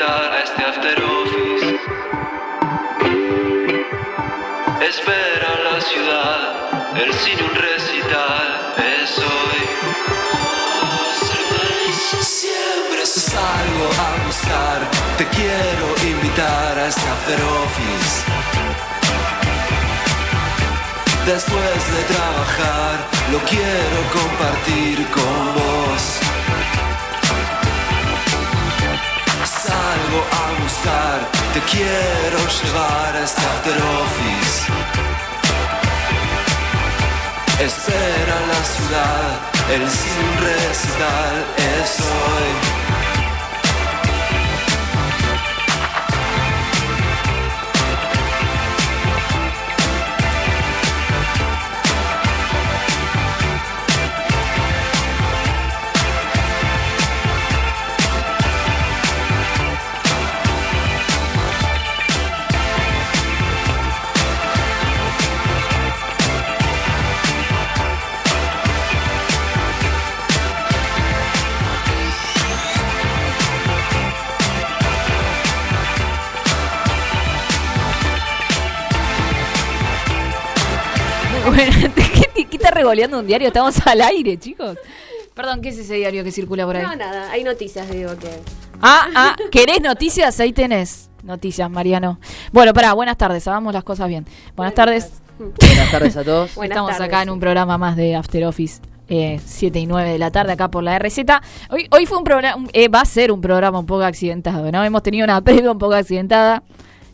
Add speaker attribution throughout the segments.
Speaker 1: a este after office. Espera la ciudad, el cine un recital, es hoy. Siempre salgo a buscar, te quiero invitar a este after office. Después de trabajar, lo quiero compartir con vos. Salgo a buscar, te quiero llevar a este office. Espera la ciudad, el sin recital es hoy.
Speaker 2: ¿Qué, qué está regoleando un diario? Estamos al aire, chicos. Perdón, ¿qué es ese diario que circula por ahí?
Speaker 3: No, nada, hay noticias, digo que.
Speaker 2: Ah, ah, ¿querés noticias? Ahí tenés noticias, Mariano. Bueno, pará, buenas tardes, hagamos las cosas bien. Buenas, tardes.
Speaker 4: Buenas tardes a todos.
Speaker 3: Buenas
Speaker 2: Estamos
Speaker 3: tardes.
Speaker 2: acá en un programa más de After Office. Eh, 7 y 9 de la tarde acá por la RZ. Hoy, hoy fue un programa, eh, va a ser un programa un poco accidentado, ¿no? Hemos tenido una previa un poco accidentada.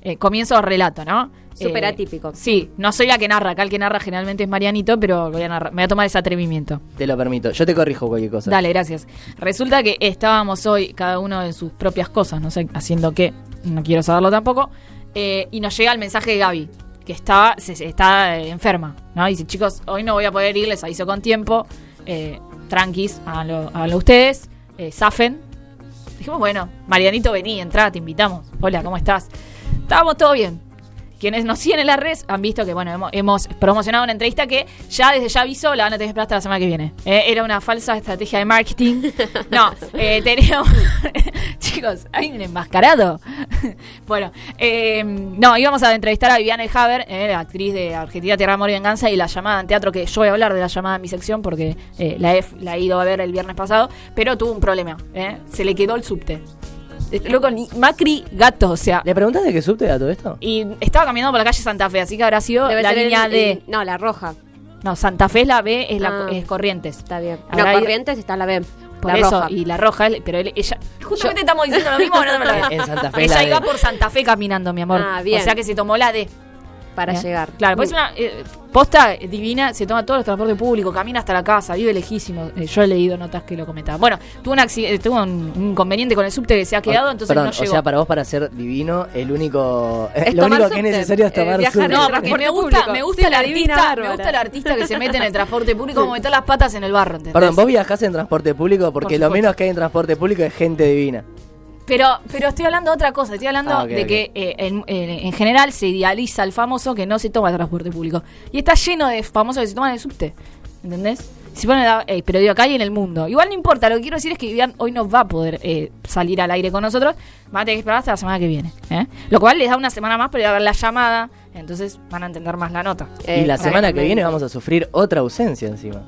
Speaker 2: Eh, comienzo relato, ¿no?
Speaker 3: Súper
Speaker 2: Eh,
Speaker 3: atípico.
Speaker 2: Sí, no soy la que narra, acá el que narra generalmente es Marianito, pero voy a narrar- me voy a tomar ese atrevimiento.
Speaker 4: Te lo permito. Yo te corrijo cualquier cosa.
Speaker 2: Dale, gracias. Resulta que estábamos hoy, cada uno en sus propias cosas, no sé, haciendo qué, no quiero saberlo tampoco, eh, y nos llega el mensaje de Gaby, que estaba, se, se- está eh, enferma, ¿no? Dice, chicos, hoy no voy a poder ir, les aviso con tiempo, eh, tranquis, háganlo, háganlo ustedes, eh, zafen. Dijimos, bueno, Marianito, vení, entrá, te invitamos. Hola, ¿cómo estás? Estábamos todo bien. Quienes nos siguen en las redes han visto que, bueno, hemos, hemos promocionado una entrevista que ya desde ya avisó, la van a tener hasta la semana que viene. Eh, era una falsa estrategia de marketing. No, eh, teníamos... Chicos, hay un enmascarado. bueno, eh, no, íbamos a entrevistar a Viviana Haber, eh, la actriz de Argentina, Tierra, Amor y Venganza, y la llamada en teatro, que yo voy a hablar de la llamada en mi sección porque eh, la, he, la he ido a ver el viernes pasado, pero tuvo un problema. se le quedó el subte. Loco, ni Macri gato, o sea...
Speaker 4: ¿Le preguntas de qué subte a todo esto?
Speaker 2: Y estaba caminando por la calle Santa Fe, así que habrá sido
Speaker 3: Debe
Speaker 2: la
Speaker 3: ser el-
Speaker 2: línea D.
Speaker 3: el- no, la roja.
Speaker 2: No, Santa Fe es la B, es, la,
Speaker 3: Ah.
Speaker 2: es Corrientes.
Speaker 3: Está bien.
Speaker 2: Habrá
Speaker 3: no,
Speaker 2: ido-
Speaker 3: Corrientes está la B.
Speaker 2: Por
Speaker 3: la
Speaker 2: eso,
Speaker 3: roja.
Speaker 2: y la roja, él- pero él- ella. Justamente estamos diciendo lo mismo, no me lo digas.
Speaker 4: En Santa Fe
Speaker 2: Ella
Speaker 4: la
Speaker 2: iba
Speaker 4: D.
Speaker 2: por Santa Fe caminando, mi amor.
Speaker 3: Ah, bien.
Speaker 2: O sea que se tomó la D.
Speaker 3: Para
Speaker 2: ¿eh?
Speaker 3: llegar.
Speaker 2: Claro, pues es una eh, posta divina, se toma todo el transporte público, camina hasta la casa, vive lejísimo. Eh, yo he leído notas que lo comentaban. Bueno, tuvo un, accidente, tuvo un, inconveniente con el subte que se ha quedado, entonces
Speaker 4: Perdón,
Speaker 2: no llegó.
Speaker 4: o sea, para vos para ser divino, el único
Speaker 3: Es
Speaker 4: lo único que es necesario es
Speaker 3: Eh,
Speaker 4: tomar subte.
Speaker 2: No, porque me gusta, me gusta
Speaker 3: Sí,
Speaker 2: el artista, me gusta el artista que se mete en el transporte público como meter las patas en el barro, ¿entendés?
Speaker 4: Perdón, vos viajás en transporte público porque
Speaker 2: Por
Speaker 4: lo menos que hay en transporte público es gente divina.
Speaker 2: Pero, pero estoy hablando de otra cosa, estoy hablando
Speaker 4: Ah,
Speaker 2: de que eh, en, en- en general se idealiza al famoso que no se toma el transporte público. Y está lleno de famosos que se toman el subte, ¿entendés? Se ponen a- eh, pero digo, acá y en el mundo. Igual no importa, lo que quiero decir es que Vivian hoy no va a poder eh, salir al aire con nosotros, van a tener que esperar hasta la semana que viene. ¿eh? Lo cual les da una semana más para ir a ver la llamada, entonces van a entender más la nota.
Speaker 3: Eh,
Speaker 4: y la semana que viene vamos a sufrir otra ausencia encima.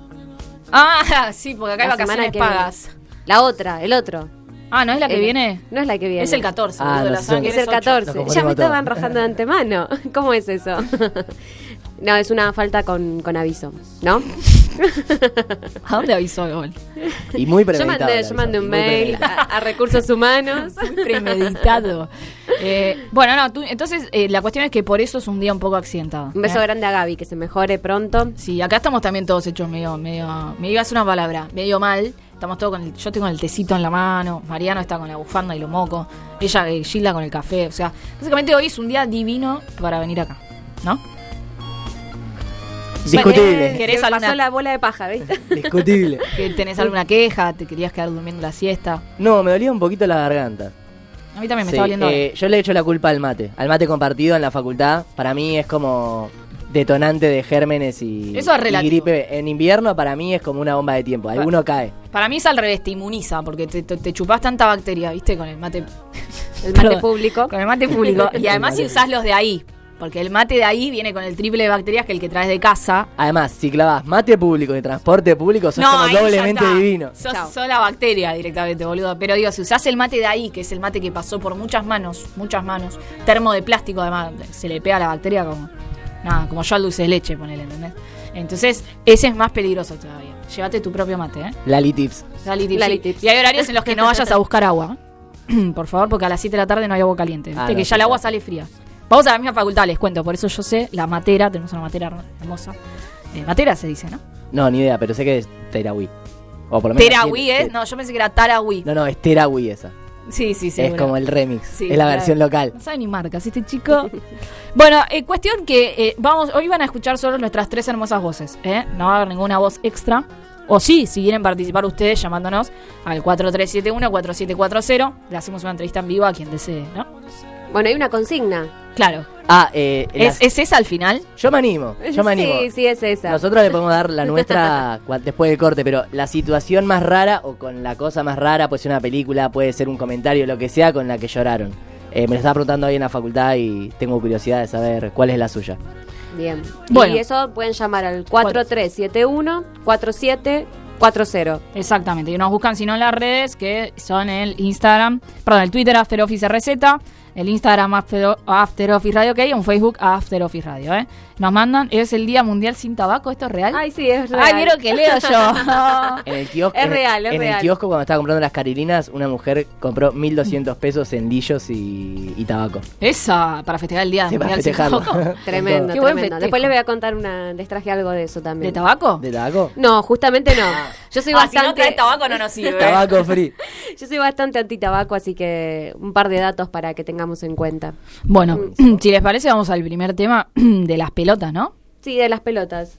Speaker 2: Ah, sí, porque acá hay
Speaker 3: La semana
Speaker 2: vacaciones
Speaker 3: que
Speaker 2: pagas.
Speaker 3: viene. La otra, el otro.
Speaker 2: Ah, ¿no es la que
Speaker 3: El-
Speaker 2: viene?
Speaker 3: No es la que viene.
Speaker 2: Es el 14,
Speaker 4: Ah, no
Speaker 2: la
Speaker 3: Es el
Speaker 2: ocho.
Speaker 3: 14.
Speaker 4: Nos
Speaker 3: Ya me estaban rajando de antemano. ¿Cómo es eso? no, es una falta con, con aviso, ¿no?
Speaker 2: ¿A dónde avisó Gol?
Speaker 4: Y muy
Speaker 3: Yo
Speaker 4: premeditado.
Speaker 3: mandé,
Speaker 4: la
Speaker 3: yo mandé un mail a, a recursos humanos.
Speaker 2: Muy premeditado. Eh, bueno, no, tú- entonces eh, la cuestión es que por eso es un día un poco accidentado.
Speaker 3: Un beso
Speaker 2: ¿eh?
Speaker 3: grande a Gaby, que se mejore pronto.
Speaker 2: Sí, acá estamos también todos hechos medio, medio, me iba a hacer una palabra, medio mal. Estamos todos con el, yo tengo el tecito en la mano, Mariano está con la bufanda y lo moco, ella, eh, Gilda con el café, o sea, básicamente hoy es un día divino para venir acá, ¿no?
Speaker 4: Discutible.
Speaker 2: Eh, ¿Querés
Speaker 3: Se pasó
Speaker 2: alguna-
Speaker 3: la bola de paja, ¿viste?
Speaker 4: Discutible.
Speaker 2: que ¿Tenés alguna queja? ¿Te querías quedar durmiendo la siesta?
Speaker 4: No, me dolía un poquito la garganta.
Speaker 2: A mí también me
Speaker 4: Sí,
Speaker 2: está doliendo.
Speaker 4: eh, yo le echo la culpa al mate. Al mate compartido en la facultad. Para mí es como detonante de gérmenes y,
Speaker 2: Eso es
Speaker 4: y
Speaker 2: relativo.
Speaker 4: gripe. En invierno para mí es como una bomba de tiempo. Alguno cae.
Speaker 2: Para mí es al revés, te inmuniza, porque te, te, te chupás tanta bacteria, ¿viste? Con el mate.
Speaker 3: El mate
Speaker 2: Perdón.
Speaker 3: público.
Speaker 2: Con el mate público. Y además si usás los de ahí. Porque el mate de ahí viene con el triple de bacterias que el que traes de casa.
Speaker 4: Además, si clavas mate público y transporte público, sos como
Speaker 2: ahí ya
Speaker 4: doblemente divino.
Speaker 2: Sos, sos la bacteria directamente, boludo. Pero digo, si usás el mate de ahí, que es el mate que pasó por muchas manos, muchas manos, termo de plástico, además, se le pega a la bacteria como. Nada, como yo al dulce de leche, ponele, ¿entendés? Entonces, ese es más peligroso todavía. Llévate tu propio mate, ¿eh?
Speaker 4: Lali Tips.
Speaker 2: Lali tips,
Speaker 3: Lali
Speaker 2: sí.
Speaker 3: tips.
Speaker 2: Y hay horarios en los que no vayas a buscar agua. por favor, porque a las 7 de la tarde no hay agua caliente. Viste
Speaker 4: Ah,
Speaker 2: que ya el agua sale fría. Vamos a la misma facultad, les cuento. Por eso yo sé la matera, tenemos una matera hermosa. Eh, matera se dice, ¿no?
Speaker 4: No, ni idea, pero sé que es Terawi. O por lo menos.
Speaker 2: Terahui
Speaker 4: tiene-
Speaker 2: es. No, yo pensé que era Tarahui.
Speaker 4: No, no, es Terawi esa.
Speaker 2: Sí, sí, sí.
Speaker 4: es como el remix.
Speaker 2: Sí,
Speaker 4: es la
Speaker 2: claro.
Speaker 4: versión local.
Speaker 2: No sabe ni marcas este chico. bueno, eh, cuestión que eh, vamos, hoy van a escuchar solo nuestras tres hermosas voces, ¿eh? No va a haber ninguna voz extra. O sí, si quieren participar ustedes llamándonos al 4371-4740, le hacemos una entrevista en vivo a quien desee, ¿no?
Speaker 3: Bueno, hay una consigna.
Speaker 2: Claro.
Speaker 4: Ah, eh,
Speaker 2: ¿Es,
Speaker 4: las-
Speaker 2: ¿Es esa al final?
Speaker 4: yo me animo. Yo me animo.
Speaker 3: Sí, sí, es esa.
Speaker 4: Nosotros le podemos dar la nuestra cua- después del corte, pero la situación más rara o con la cosa más rara, puede ser una película, puede ser un comentario, lo que sea, con la que lloraron. Eh, me lo estaba preguntando hoy en la facultad y tengo curiosidad de saber cuál es la suya.
Speaker 3: Bien.
Speaker 2: Bueno.
Speaker 3: Y eso pueden llamar al 4371-4740.
Speaker 2: Exactamente. Y nos buscan, si no, en las redes, que son el Instagram, perdón, el Twitter After Office RZ, el Instagram After, After Office Radio OK, y en Facebook After Office Radio, ¿eh? Nos mandan, es el Día Mundial Sin Tabaco, ¿esto es real?
Speaker 3: Ay, sí, es real.
Speaker 2: Ay, vieron que leo yo.
Speaker 4: En el kiosco,
Speaker 3: Es real, es
Speaker 4: en el kiosco cuando estaba comprando las carilinas, una mujer compró 1200 pesos en lillos y, y tabaco.
Speaker 2: Esa, para festejar el Día
Speaker 4: Sí, para
Speaker 2: Mundial Sin
Speaker 4: festejarlo.
Speaker 2: Tabaco.
Speaker 3: Tremendo,
Speaker 2: Qué
Speaker 3: tremendo. Después les voy a contar una. Les traje algo de eso también.
Speaker 2: ¿De tabaco?
Speaker 4: ¿De tabaco?
Speaker 3: No, justamente no. Yo soy
Speaker 2: Ah, si no
Speaker 3: bastante.
Speaker 2: tabaco no nos sirve.
Speaker 4: Tabaco free.
Speaker 3: Yo soy bastante anti-tabaco, así que un par de datos para que tengamos en cuenta.
Speaker 2: Bueno, si les parece, vamos al primer tema de las pelotas, ¿no?
Speaker 3: Sí, de las pelotas.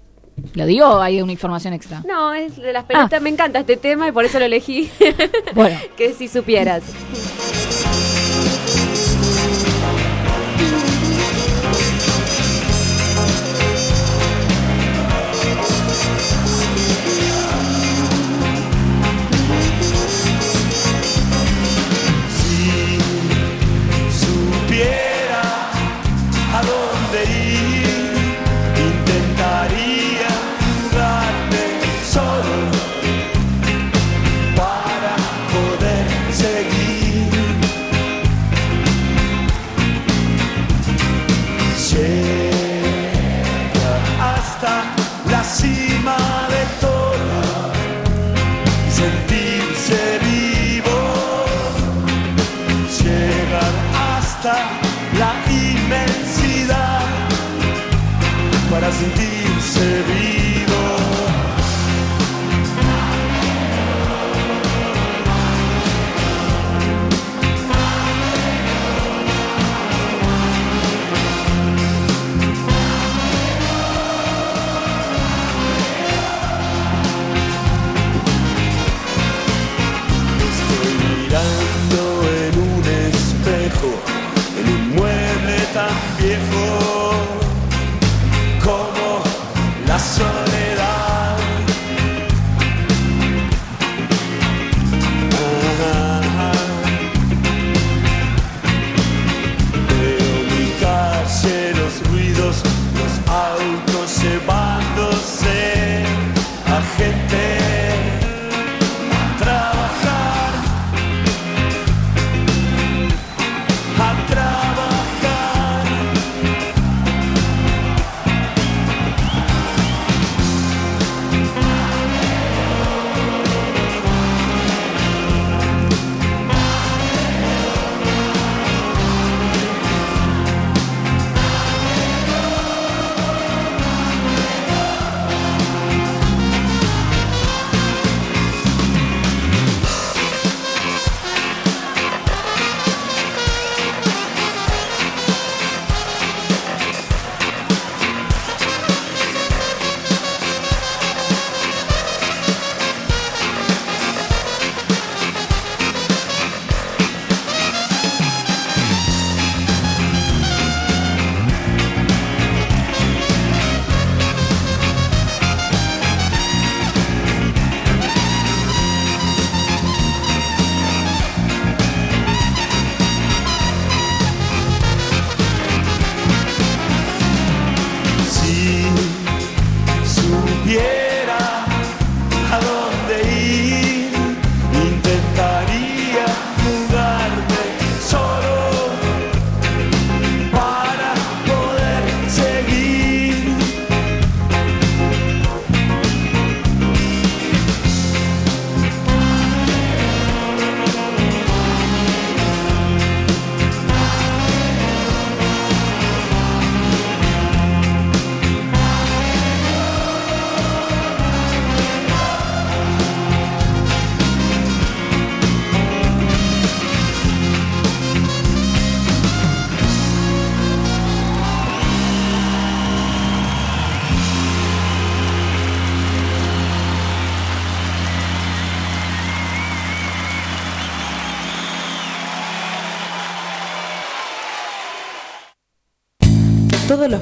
Speaker 2: ¿Lo digo o hay una información extra?
Speaker 3: No, es de las pelotas. Me encanta este tema y por eso lo elegí.
Speaker 2: Bueno.
Speaker 3: que si supieras.
Speaker 1: para sentirse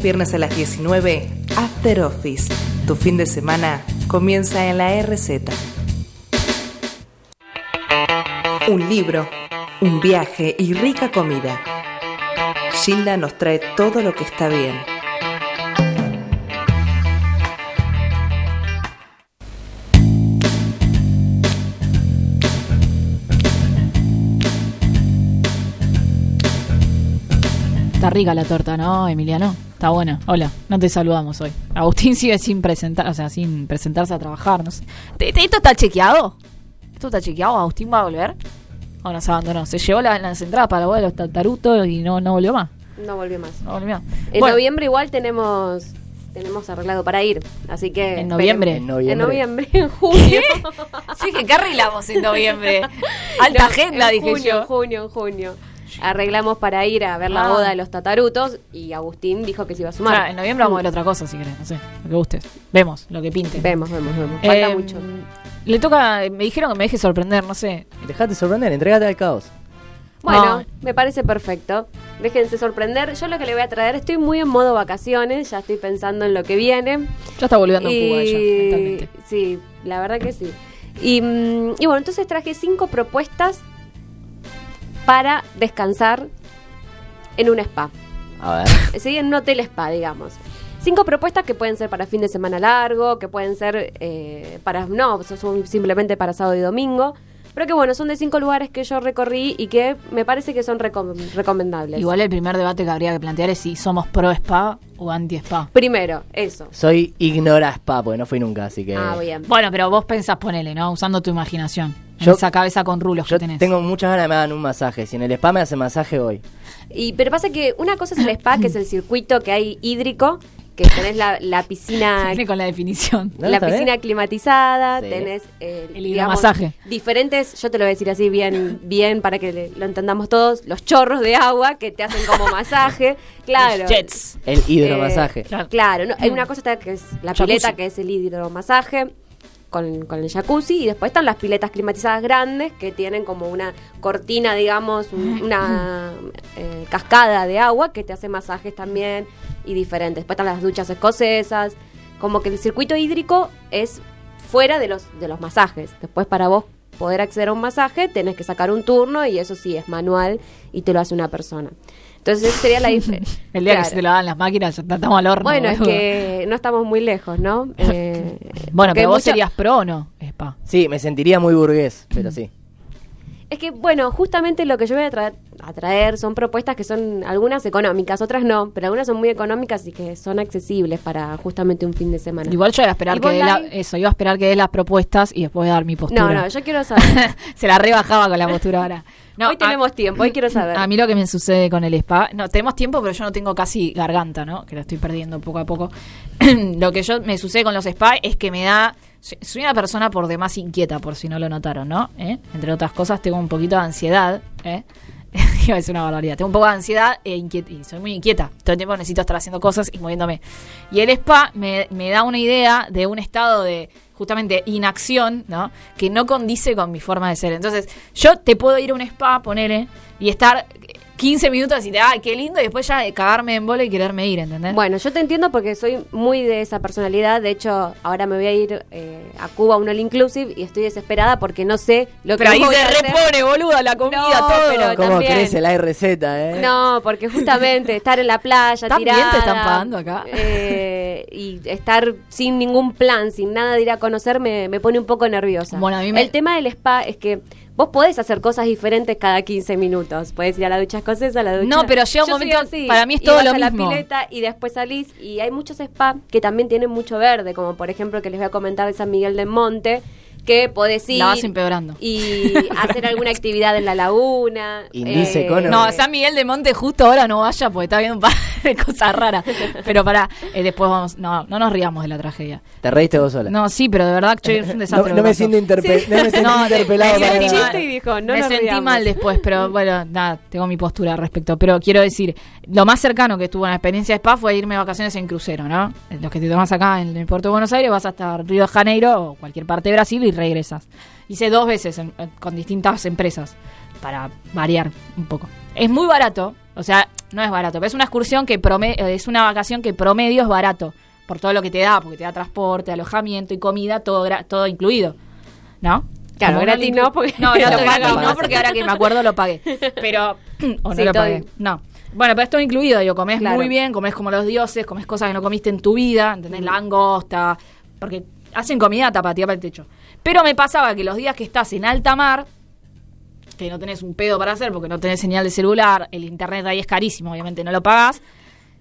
Speaker 5: viernes a las 19, After Office. Tu fin de semana comienza en la RZ. Un libro, un viaje y rica comida. Gilda nos trae todo lo que está bien.
Speaker 2: Está rica la torta, ¿no, Emiliano? Está buena. Hola, no te saludamos hoy. Agustín sigue sin presentar, o sea, sin presentarse a trabajar, no sé. ¿Te- te- ¿Esto está chequeado? ¿Esto está chequeado? ¿Agustín va a volver? ¿O nos abandonó? Se llevó la- las entradas para la boda de los tatarutos y no, no volvió más.
Speaker 3: No volvió más.
Speaker 2: No volvió más.
Speaker 3: En
Speaker 2: Bueno,
Speaker 3: noviembre igual tenemos tenemos arreglado para ir, así que
Speaker 2: ¿En noviembre?
Speaker 4: En
Speaker 3: En
Speaker 4: noviembre.
Speaker 3: noviembre, en junio.
Speaker 2: Yo dije, ¿qué arreglamos en noviembre? Alta
Speaker 3: No,
Speaker 2: agenda,
Speaker 3: en
Speaker 2: dije
Speaker 3: junio,
Speaker 2: yo.
Speaker 3: En junio, en junio. Arreglamos para ir a ver la
Speaker 2: Ah.
Speaker 3: boda de los tatarutos y Agustín dijo que se iba a sumar.
Speaker 2: Claro, en noviembre vamos a ver otra cosa, si querés, no sé, lo que gustes. Vemos, lo que pinte.
Speaker 3: Vemos, vemos, vemos. Falta
Speaker 2: Eh,
Speaker 3: mucho.
Speaker 2: Le toca, me dijeron que me deje sorprender, no sé.
Speaker 4: Dejate sorprender, entregate al caos.
Speaker 3: Bueno,
Speaker 2: no.
Speaker 3: me parece perfecto. Déjense sorprender. Yo lo que le voy a traer, estoy muy en modo vacaciones, ya estoy pensando en lo que viene.
Speaker 2: Ya está volviendo en Cuba ella,
Speaker 3: Y
Speaker 2: mentalmente.
Speaker 3: sí, la verdad que sí. Y, mm, y bueno, entonces traje cinco propuestas para descansar en un spa.
Speaker 4: A ver.
Speaker 3: Sí, en un hotel spa, digamos. Cinco propuestas que pueden ser para fin de semana largo, que pueden ser eh, para. No, son simplemente para sábado y domingo. Pero que bueno, son de cinco lugares que yo recorrí y que me parece que son recom- recomendables.
Speaker 2: Igual el primer debate que habría que plantear es si somos pro spa o anti spa.
Speaker 3: Primero, eso.
Speaker 4: Soy ignora spa, porque no fui nunca, así que.
Speaker 3: Ah, bien.
Speaker 2: Bueno, pero vos pensás, ponele, ¿no? Usando tu imaginación. En
Speaker 4: Yo-
Speaker 2: esa cabeza con rulos
Speaker 4: Yo
Speaker 2: que tenés.
Speaker 4: tengo muchas ganas de que me hagan un masaje. Si en el spa me hacen masaje, voy.
Speaker 3: Y, pero pasa que una cosa es el spa, que es el circuito que hay hídrico, que tenés la, la piscina
Speaker 2: Viene con la definición.
Speaker 4: ¿No?
Speaker 3: la piscina climatizada,
Speaker 4: Sí.
Speaker 3: tenés eh,
Speaker 2: El
Speaker 3: digamos,
Speaker 2: hidromasaje.
Speaker 3: diferentes, yo te lo voy a decir así bien, bien para que le- lo entendamos todos, los chorros de agua que te hacen como masaje, claro.
Speaker 2: Los jets.
Speaker 4: El hidromasaje.
Speaker 3: Eh,
Speaker 2: Claro.
Speaker 3: claro, no, hay una cosa está que es la
Speaker 2: Jacuzzi.
Speaker 3: pileta, que es el hidromasaje. Con, con el jacuzzi y después están las piletas climatizadas grandes que tienen como una cortina, digamos, un- una eh, cascada de agua que te hace masajes también y diferentes. Después están las duchas escocesas, como que el circuito hídrico es fuera de los, de los masajes. Después para vos poder acceder a un masaje tenés que sacar un turno y eso sí es manual y te lo hace una persona. Entonces esa sería la diferencia.
Speaker 2: El día que se te lo dan las máquinas, ya estamos al horno.
Speaker 3: Bueno, es que no estamos muy lejos, ¿no? Eh,
Speaker 2: Bueno, pero vos
Speaker 3: mucho-
Speaker 2: serías pro o no, spa.
Speaker 4: Sí, me sentiría muy burgués, pero sí.
Speaker 3: Es que, bueno, justamente lo que yo voy a traer, a traer son propuestas que son algunas económicas, otras no, pero algunas son muy económicas y que son accesibles para justamente un fin de semana.
Speaker 2: Igual yo iba a esperar
Speaker 3: ¿Y
Speaker 2: que dé la- eso, iba a esperar que dé las propuestas y después dar mi postura.
Speaker 3: no, no, yo quiero saber.
Speaker 2: Se la rebajaba con la postura ahora. No,
Speaker 3: Hoy tenemos tiempo, hoy quiero saber.
Speaker 2: A mí lo que me sucede con el spa, no, tenemos tiempo, pero yo no tengo casi garganta, ¿no? Que la estoy perdiendo poco a poco. lo que yo me sucede con los spa es que me da, soy- una persona por demás inquieta, por si no lo notaron, ¿no? ¿Eh? Entre otras cosas, tengo un poquito de ansiedad, ¿eh? Decir una barbaridad. Tengo un poco de ansiedad e inquieta, y soy muy inquieta. Todo el tiempo necesito estar haciendo cosas y moviéndome. Y el spa me, me da una idea de un estado de justamente inacción, ¿no? Que no condice con mi forma de ser. Entonces, yo te puedo ir a un spa, ponele, y estar 15 minutos y te, ay, qué lindo, y después ya cagarme en bola y quererme ir, ¿entendés?
Speaker 3: Bueno, yo te entiendo porque soy muy de esa personalidad. De hecho, ahora me voy a ir eh, a Cuba a un All Inclusive y estoy desesperada porque no sé lo
Speaker 2: pero
Speaker 3: que
Speaker 2: ahí
Speaker 3: voy
Speaker 2: se
Speaker 3: a hacer.
Speaker 2: repone, boluda, la comida,
Speaker 3: No,
Speaker 2: todo.
Speaker 3: pero-
Speaker 4: ¿Cómo
Speaker 3: también.
Speaker 4: crece la RZ, eh?
Speaker 3: No, porque justamente estar en la playa
Speaker 2: ¿También
Speaker 3: tirada,
Speaker 2: te están pagando acá?
Speaker 3: eh, y estar sin ningún plan, sin nada de ir a conocer, me, me pone un poco nerviosa.
Speaker 2: Bueno, a mí me-
Speaker 3: El tema del spa es que vos podés hacer cosas diferentes cada 15 minutos. Podés ir a la ducha escocesa, a la ducha...
Speaker 2: No, pero llega un momento-
Speaker 3: así,
Speaker 2: para mí es
Speaker 3: y
Speaker 2: todo
Speaker 3: vas
Speaker 2: lo
Speaker 3: a la
Speaker 2: mismo.
Speaker 3: pileta y después salís. Y hay muchos spa que también tienen mucho verde, como por ejemplo que les voy a comentar de San Miguel del Monte, que podés ir
Speaker 2: La vas empeorando.
Speaker 3: y hacer alguna actividad en la laguna.
Speaker 4: Índice
Speaker 3: eh,
Speaker 4: Cono.
Speaker 2: No, San Miguel de Monte justo ahora no vaya porque está viendo un par de cosas raras. Pero para después vamos, no, no nos riamos de la tragedia.
Speaker 4: Te reíste vos sola.
Speaker 2: No, sí, pero de verdad che, es un
Speaker 4: No,
Speaker 2: desastre.
Speaker 4: no
Speaker 2: que
Speaker 4: me siento, interpe- no me siento
Speaker 2: No,
Speaker 4: interpelado
Speaker 2: me
Speaker 4: para
Speaker 2: sentí
Speaker 3: y dijo, no
Speaker 2: me
Speaker 3: nos
Speaker 2: sentí mal después, pero bueno, nada, tengo mi postura al respecto. Pero quiero decir, lo más cercano que tuve en la experiencia de spa fue irme de vacaciones en crucero, ¿no? Los que te tomas acá en el puerto de Buenos Aires, vas hasta Río de Janeiro o cualquier parte de Brasil y regresas. Hice dos veces en- con distintas empresas para variar un poco. Es muy barato, O sea, no es barato, pero es una excursión que prome- eh, es una vacación que promedio es barato por todo lo que te da, porque te da transporte, alojamiento y comida, todo todo incluido. ¿No?
Speaker 3: Claro, gratis no, porque-
Speaker 2: No, gratis no, porque ahora que me acuerdo lo pagué. Pero o no
Speaker 3: Sí,
Speaker 2: lo
Speaker 3: todo
Speaker 2: pagué. No. Bueno, pero esto incluido, digo, comés
Speaker 3: Claro.
Speaker 2: muy bien, comés como los dioses, comés cosas que no comiste en tu vida, ¿entendés? Langosta, porque hacen comida tapatía para el techo. Pero me pasaba que los días que estás en alta mar, que no tenés un pedo para hacer porque no tenés señal de celular, el internet ahí es carísimo, obviamente no lo pagás,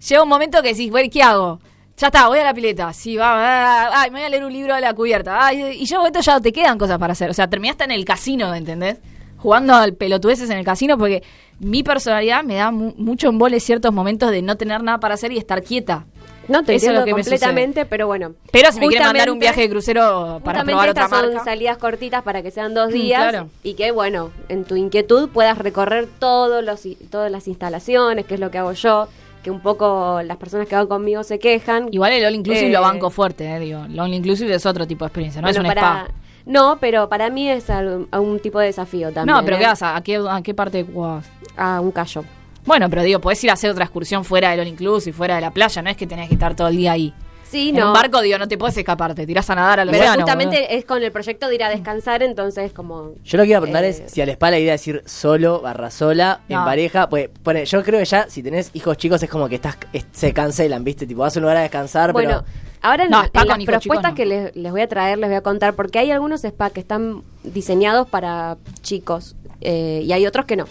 Speaker 2: llega un momento que decís, bueno, ¿qué hago? Ya está, voy a la pileta, sí, va, va, ay, me voy a leer un libro a la cubierta, y un momento ya te quedan cosas para hacer, o sea, terminaste en el casino, ¿entendés? Jugando al pelotudeces en el casino porque mi personalidad me da mu- mucho embole ciertos momentos de no tener nada para hacer y estar quieta.
Speaker 3: No te
Speaker 2: Eso es lo
Speaker 3: entiendo completamente, pero bueno.
Speaker 2: Pero si me quieren mandar un viaje de crucero para probar otra
Speaker 3: estas son
Speaker 2: marca.
Speaker 3: salidas cortitas para que sean dos
Speaker 2: Mm,
Speaker 3: días
Speaker 2: claro.
Speaker 3: y que, bueno, en tu inquietud puedas recorrer todos los, todas las instalaciones, que es lo que hago yo, que un poco las personas que van conmigo se quejan.
Speaker 2: Igual el All Inclusive
Speaker 3: Eh,
Speaker 2: lo banco fuerte, eh, digo. El All Inclusive es otro tipo de experiencia, no
Speaker 3: bueno,
Speaker 2: es un
Speaker 3: para-
Speaker 2: spa.
Speaker 3: No, pero para mí es algún, algún tipo de desafío también.
Speaker 2: No, pero
Speaker 3: ¿eh?
Speaker 2: ¿qué vas? ¿A, a qué, a qué parte vas?
Speaker 3: A un callo.
Speaker 2: Bueno, pero digo, podés ir a hacer otra excursión fuera del All Inclusive, fuera de la playa, no es que tenés que estar todo el día ahí.
Speaker 3: Sí,
Speaker 2: en
Speaker 3: no.
Speaker 2: un barco, digo, no te puedes escapar, te tirás a nadar al
Speaker 3: pero justamente es con el proyecto de ir a descansar, entonces como...
Speaker 4: Yo lo que iba a preguntar
Speaker 3: Eh,
Speaker 4: es si al spa la idea es ir solo, barra sola, en pareja. Pues, pone, yo creo que ya si tenés hijos chicos es como que estás es- se cancelan, ¿viste? Tipo, vas a un lugar a descansar,
Speaker 3: Bueno,
Speaker 4: pero.
Speaker 3: ahora en,
Speaker 2: No,
Speaker 3: en
Speaker 2: spa
Speaker 3: las propuestas
Speaker 2: chicos,
Speaker 3: que les, les voy a traer, les voy a contar, porque hay algunos spa que están diseñados para chicos eh, y hay otros que no.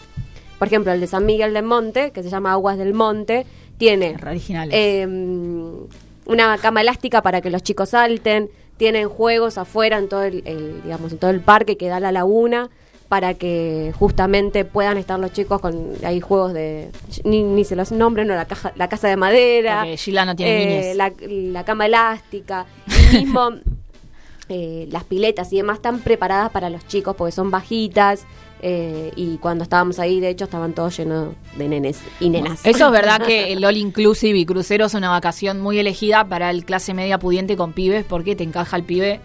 Speaker 3: Por ejemplo, el de San Miguel del Monte, que se llama Aguas del Monte, tiene eh, una cama elástica para que los chicos salten, tienen juegos afuera en todo el, el, digamos, en todo el parque que da la laguna para que justamente puedan estar los chicos con hay juegos de ni, ni se los nombren no la caja la casa de madera
Speaker 2: no tiene
Speaker 3: la, la cama elástica y mismo eh, las piletas y demás están preparadas para los chicos porque son bajitas eh, y cuando estábamos ahí de hecho estaban todos llenos de nenes y nenas
Speaker 2: Eso es verdad que el All Inclusive y crucero es una vacación muy elegida para el clase media pudiente con pibes porque te encaja el pibe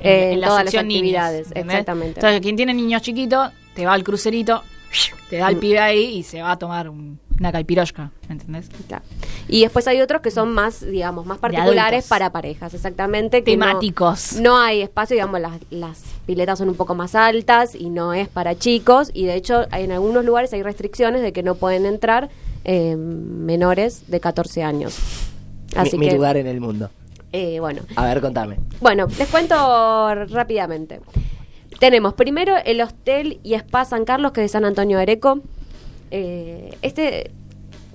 Speaker 2: en,
Speaker 3: Eh,
Speaker 2: en la
Speaker 3: todas
Speaker 2: sección niños,
Speaker 3: actividades,
Speaker 2: ¿entendés?
Speaker 3: exactamente.
Speaker 2: Entonces, quien tiene niños chiquitos, te va al crucerito, te da el
Speaker 3: Mm.
Speaker 2: pibe ahí y se va a tomar un- una caipirosca, ¿me entendés?
Speaker 3: Claro. Y después hay otros que son más, digamos, más particulares para parejas, exactamente. que no-
Speaker 2: Temáticos.
Speaker 3: No, hay espacio, digamos, las, las piletas son un poco más altas y no es para chicos. Y de hecho, hay- en algunos lugares hay restricciones de que no pueden entrar eh, menores de 14 años. Así
Speaker 4: mi, mi
Speaker 3: que,
Speaker 4: lugar en el mundo.
Speaker 3: eh, bueno.
Speaker 4: A ver, contame.
Speaker 3: Bueno, les cuento rápidamente. Tenemos primero el Hostel y Spa San Carlos, que es de San Antonio Areco. Eh, este,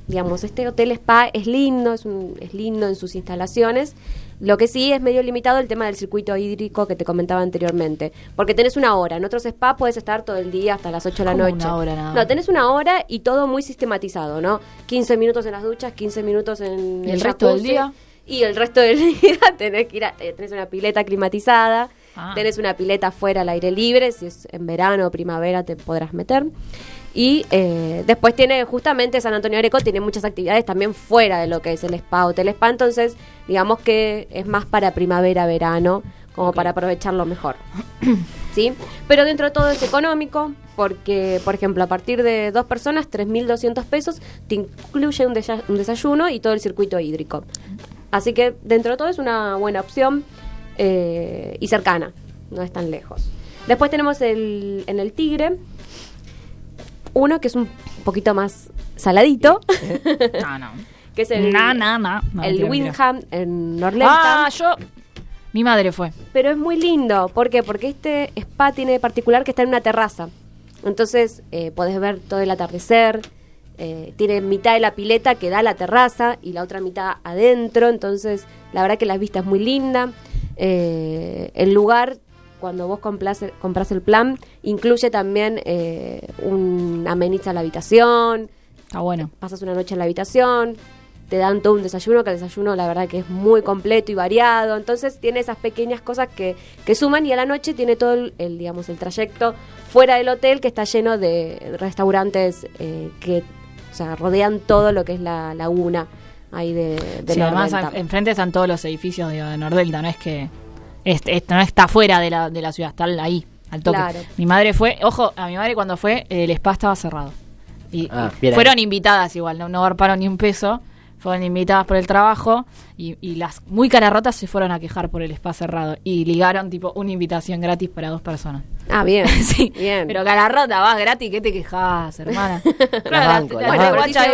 Speaker 3: digamos, este hotel spa es lindo, es, un- es lindo en sus instalaciones. Lo que sí es medio limitado el tema del circuito hídrico que te comentaba anteriormente. Porque tenés una hora. En otros spa puedes estar todo el día hasta las 8 de la
Speaker 2: ¿Cómo
Speaker 3: noche.
Speaker 2: una hora nada
Speaker 3: no, tenés una hora y todo muy sistematizado, ¿no? 15 minutos en las duchas, 15 minutos en
Speaker 2: ¿Y el resto del día?
Speaker 3: Y el resto del día tenés que ir a, eh, tenés una pileta climatizada,
Speaker 2: Ah.
Speaker 3: tenés una pileta afuera al aire libre, si es en verano o primavera te podrás meter. Y eh, después tiene, justamente San Antonio Areco tiene muchas actividades también fuera de lo que es el spa, hotel spa, entonces digamos que es más para primavera, verano, como para aprovecharlo mejor. ¿Sí? Pero dentro de todo es económico, porque, por ejemplo, a partir de dos personas, 3.200 pesos, te incluye un desayuno y todo el circuito hídrico. Así que dentro de todo es una buena opción eh, y cercana, no es tan lejos. Después tenemos el, en el Tigre, uno que es un poquito más saladito,
Speaker 2: No, no.
Speaker 3: que es el,
Speaker 2: No, no, no. No,
Speaker 3: el
Speaker 2: mentira, mentira.
Speaker 3: Windham en Norlesta.
Speaker 2: Ah, yo... Mi madre fue.
Speaker 3: Pero es muy lindo. ¿Por qué? Porque este spa tiene de particular que está en una terraza. Entonces eh, podés ver todo el atardecer. eh, tiene mitad de la pileta que da a la terraza y la otra mitad adentro. Entonces, la verdad que la vista es muy linda. Eh, el lugar, cuando vos compras el, compras el plan, incluye también eh, un ameniza a la habitación
Speaker 2: Está bueno.
Speaker 3: pasas una noche en la habitación, te dan todo un desayuno, que el desayuno la verdad que es muy completo y variado, entonces tiene esas pequeñas cosas que, que suman y a la noche tiene todo el, el, digamos, el trayecto fuera del hotel que está lleno de restaurantes eh, que o sea, rodean todo lo que es la laguna ahí de, de
Speaker 2: Sí, además
Speaker 3: Nordelta.
Speaker 2: enfrente están todos los edificios de, de Nordelta, no es que este, este no está fuera de la, de la ciudad, está ahí, al toque.
Speaker 3: Claro.
Speaker 2: Mi madre fue, ojo, a mi madre cuando fue, el spa estaba cerrado. Y,
Speaker 4: Ah, ahí.
Speaker 2: fueron invitadas igual, no, no garparon ni un peso. Fueron invitadas por el trabajo y, y las muy rotas se fueron a quejar por el spa cerrado. Y ligaron tipo una invitación gratis para dos personas.
Speaker 3: Ah, bien.
Speaker 2: Sí,
Speaker 3: Bien.
Speaker 2: pero rota vas gratis, ¿qué te quejas, hermana? Claro,